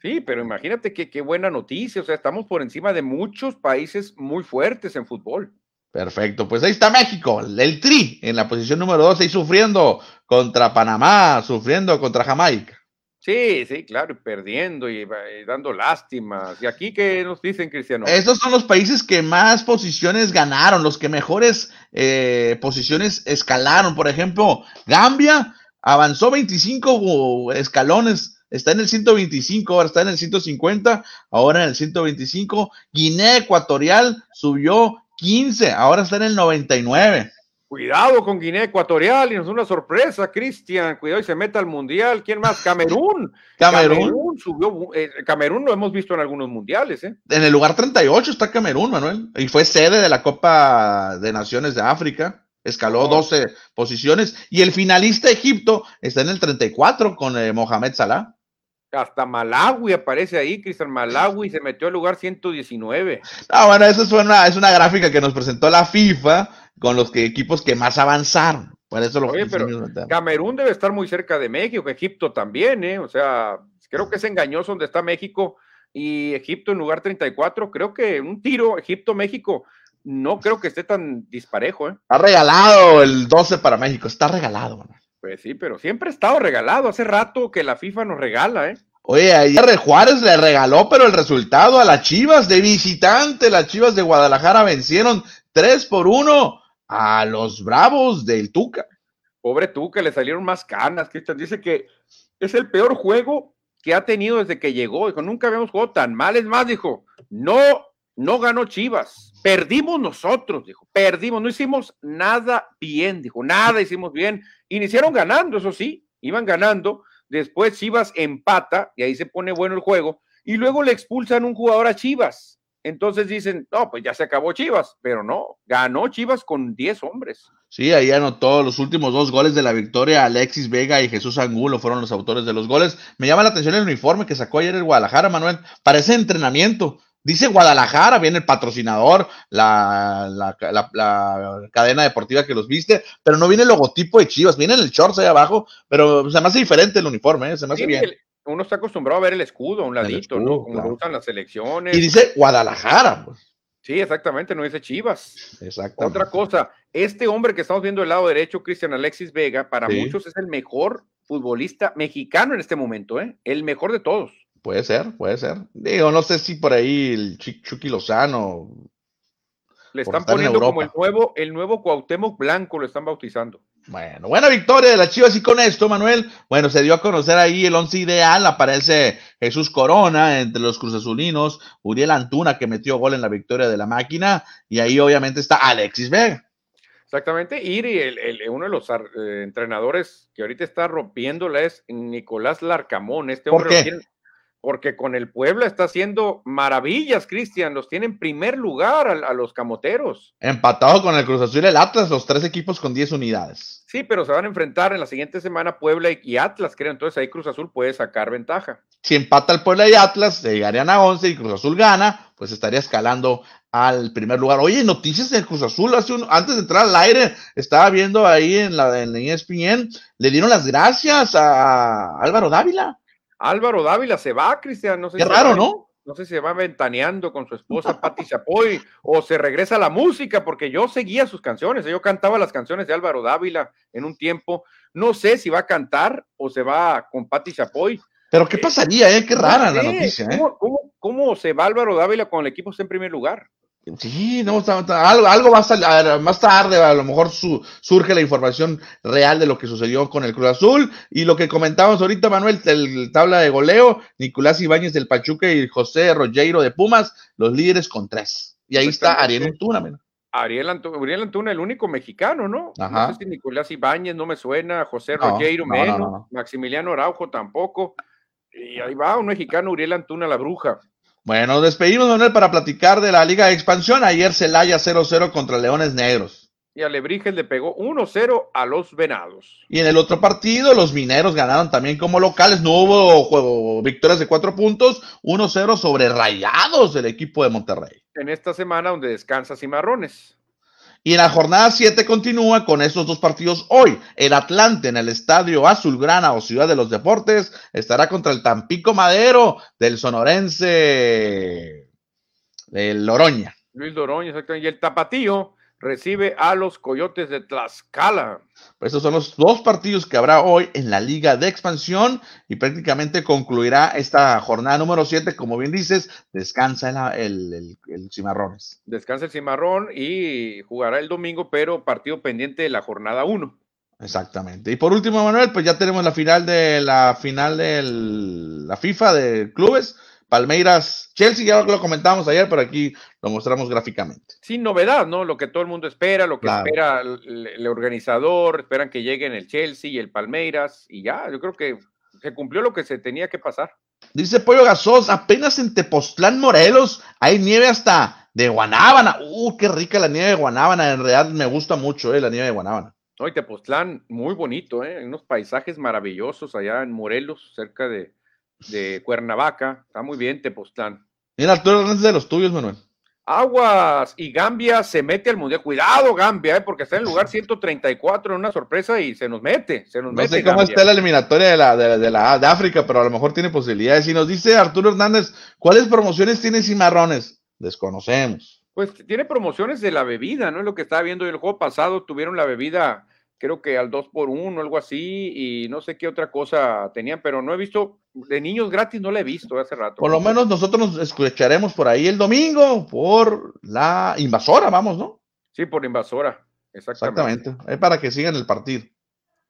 Sí, pero imagínate qué, qué buena noticia. O sea, estamos por encima de muchos países muy fuertes en fútbol. Perfecto, pues ahí está México, el Tri en la posición número 12 y sufriendo contra Panamá, sufriendo contra Jamaica. Sí, sí, claro, perdiendo y, dando lástimas. ¿Y aquí qué nos dicen, Cristiano? Estos son los países que más posiciones ganaron, los que mejores eh, posiciones escalaron. Por ejemplo, Gambia avanzó 25 escalones está en el 125, ahora está en el 150, ahora en el 125. Guinea Ecuatorial subió 15, ahora está en el 99. Cuidado con Guinea Ecuatorial, y nos una sorpresa, Cristian. Cuidado y se mete al mundial. ¿Quién más? Camerún. Camerún. subió. Eh, Camerún lo hemos visto en algunos mundiales. ¿eh? En el lugar 38 está Camerún, Manuel. Y fue sede de la Copa de Naciones de África. Escaló 12 posiciones. Y el finalista Egipto está en el 34 con eh, Mohamed Salah. Hasta Malawi aparece ahí, Cristian Malawi se metió al lugar 119. Ah, bueno, eso es una, es una gráfica que nos presentó la FIFA con los que, equipos que más avanzaron. Por eso lo Oye, pero Camerún debe estar muy cerca de México, Egipto también, ¿eh? O sea, creo que es engañoso donde está México y Egipto en lugar 34. Creo que un tiro Egipto-México no creo que esté tan disparejo, ¿eh? Está regalado el 12 para México, está regalado. Pues sí, pero siempre ha estado regalado. Hace rato que la FIFA nos regala, ¿eh? Oye, ayer Juárez le regaló, pero el resultado a las Chivas de visitante, las Chivas de Guadalajara vencieron 3 por 1 a los Bravos del Tuca. Pobre Tuca, le salieron más canas, Cristian. Dice que es el peor juego que ha tenido desde que llegó. Dijo, nunca habíamos jugado tan mal. Es más, dijo, no, no ganó Chivas. Perdimos nosotros, dijo, perdimos, no hicimos nada bien, dijo, nada hicimos bien. Iniciaron ganando, eso sí, iban ganando. Después Chivas empata y ahí se pone bueno el juego. Y luego le expulsan un jugador a Chivas. Entonces dicen, no, pues ya se acabó Chivas, pero no, ganó Chivas con 10 hombres. Sí, ahí anotó los últimos dos goles de la victoria. Alexis Vega y Jesús Angulo fueron los autores de los goles. Me llama la atención el uniforme que sacó ayer el Guadalajara, Manuel. Parece entrenamiento. Dice Guadalajara, viene el patrocinador, la, la, cadena deportiva que los viste, pero no viene el logotipo de Chivas, viene el shorts ahí abajo, pero se me hace diferente el uniforme, ¿eh? se me hace bien uno está acostumbrado a ver el escudo a un ladito, ¿no? Como lo usan las elecciones. Y dice Guadalajara, pues. Sí, exactamente, no dice Chivas. Exactamente. Otra cosa, este hombre que estamos viendo del lado derecho, Cristian Alexis Vega, para muchos es el mejor futbolista mexicano en este momento, ¿eh? El mejor de todos. Puede ser, puede ser. Digo, no sé si por ahí el Chucky Lozano. Le están poniendo como el nuevo, el nuevo Cuauhtémoc Blanco, lo están bautizando. Bueno, buena victoria de las Chivas y con esto, Manuel, bueno, se dio a conocer ahí el once ideal, aparece Jesús Corona entre los cruzazulinos, Uriel Antuna que metió gol en la victoria de la máquina y ahí obviamente está Alexis Vega. Exactamente, y el, uno de los eh, entrenadores que ahorita está rompiéndola es Nicolás Larcamón, este hombre porque con el Puebla está haciendo maravillas, Cristian, los tiene en primer lugar a, los camoteros. Empatado con el Cruz Azul y el Atlas, los tres equipos con 10 unidades. Sí, pero se van a enfrentar en la siguiente semana Puebla y, Atlas, creo, entonces ahí Cruz Azul puede sacar ventaja. Si empata el Puebla y Atlas, llegarían a 11 y Cruz Azul gana, pues estaría escalando al primer lugar. Oye, noticias del Cruz Azul, hace un, antes de entrar al aire, estaba viendo ahí en la en ESPN, le dieron las gracias a Álvaro Dávila. Álvaro Dávila se va, Cristian. No sé Qué raro, ¿no? No sé si se va ventaneando con su esposa Patti Chapoy o se regresa a la música, porque yo seguía sus canciones. Yo cantaba las canciones de Álvaro Dávila en un tiempo. No sé si va a cantar o se va con Patti Chapoy. Pero qué pasaría, ¿eh? Qué rara la noticia, ¿eh? ¿cómo, cómo, se va Álvaro Dávila con el equipo está en primer lugar? Sí, no, algo, algo va a salir más tarde, a lo mejor surge la información real de lo que sucedió con el Cruz Azul y lo que comentábamos ahorita, Manuel, el tabla de goleo, Nicolás Ibáñez del Pachuca y José Rogeiro de Pumas, los líderes con tres. Y ahí está Ariel Antuna, Ariel Antuna, el único mexicano, ¿no? No sé si Nicolás Ibáñez no me suena, José Rogeiro menos, Maximiliano Araujo tampoco. Y ahí va un mexicano, Uriel Antuna, la bruja. Bueno, despedimos, Manuel, para platicar de la Liga de Expansión. Ayer Celaya 0-0 contra Leones Negros. Y Alebrijes le pegó 1-0 a los Venados. Y en el otro partido, los Mineros ganaron también como locales. No hubo juego, victorias de cuatro puntos. 1-0 sobre Rayados del equipo de Monterrey. En esta semana donde descansa Cimarrones. Y en la jornada 7 continúa con estos dos partidos hoy. El Atlante en el Estadio Azulgrana o Ciudad de los Deportes estará contra el Tampico Madero del sonorense el Loroña. Luis Loroña, exactamente. Y el Tapatío recibe a los Coyotes de Tlaxcala. Pues estos son los dos partidos que habrá hoy en la Liga de Expansión y prácticamente concluirá esta jornada número 7. Como bien dices, descansa el, el, Cimarrones. Descansa el Cimarrón y jugará el domingo, pero partido pendiente de la jornada 1. Exactamente. Y por último, Manuel, pues ya tenemos la final de la final de la FIFA de clubes Palmeiras, Chelsea, ya lo comentamos ayer, pero aquí lo mostramos gráficamente. Sin novedad, ¿no? Lo que todo el mundo espera, lo que espera el, organizador, esperan que lleguen el Chelsea y el Palmeiras, y ya, yo creo que se cumplió lo que se tenía que pasar. Dice Pollo Gasos, apenas en Tepoztlán, Morelos, hay nieve hasta de Guanábana. Uh, qué rica la nieve de Guanábana, en realidad me gusta mucho eh, la nieve de Guanábana. No, y Tepoztlán, muy bonito, ¿eh? unos paisajes maravillosos allá en Morelos, cerca de, de Cuernavaca. Está muy bien, Tepoztlán. Mira, Arturo Hernández de los tuyos, Manuel. Aguas y Gambia se mete al mundial. Cuidado, Gambia, eh, porque está en el lugar [laughs] 134 en una sorpresa y se nos mete. Se nos no sé cómo está la eliminatoria de la, de, la de África, pero a lo mejor tiene posibilidades. Y nos dice Arturo Hernández, ¿cuáles promociones tiene Cimarrones? Desconocemos. Pues tiene promociones de la bebida, ¿no? Es lo que estaba viendo en el juego pasado, tuvieron la bebida creo que al 2 por 1 algo así, y no sé qué otra cosa tenían, pero no he visto, de niños gratis no la he visto hace rato. Por lo menos nosotros nos escucharemos por ahí el domingo por la invasora, vamos, ¿no? Sí, por invasora, exactamente. Es para que sigan el partido.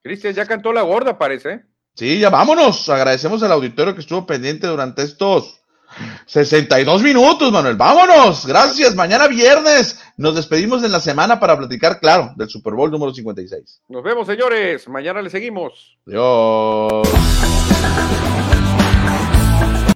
Cristian, ya cantó la gorda, parece. Sí, ya vámonos. Agradecemos al auditorio que estuvo pendiente durante estos 62 minutos, Manuel. Vámonos. Gracias. Mañana viernes nos despedimos en la semana para platicar, claro, del Super Bowl número 56. Nos vemos, señores. Mañana le seguimos. Adiós.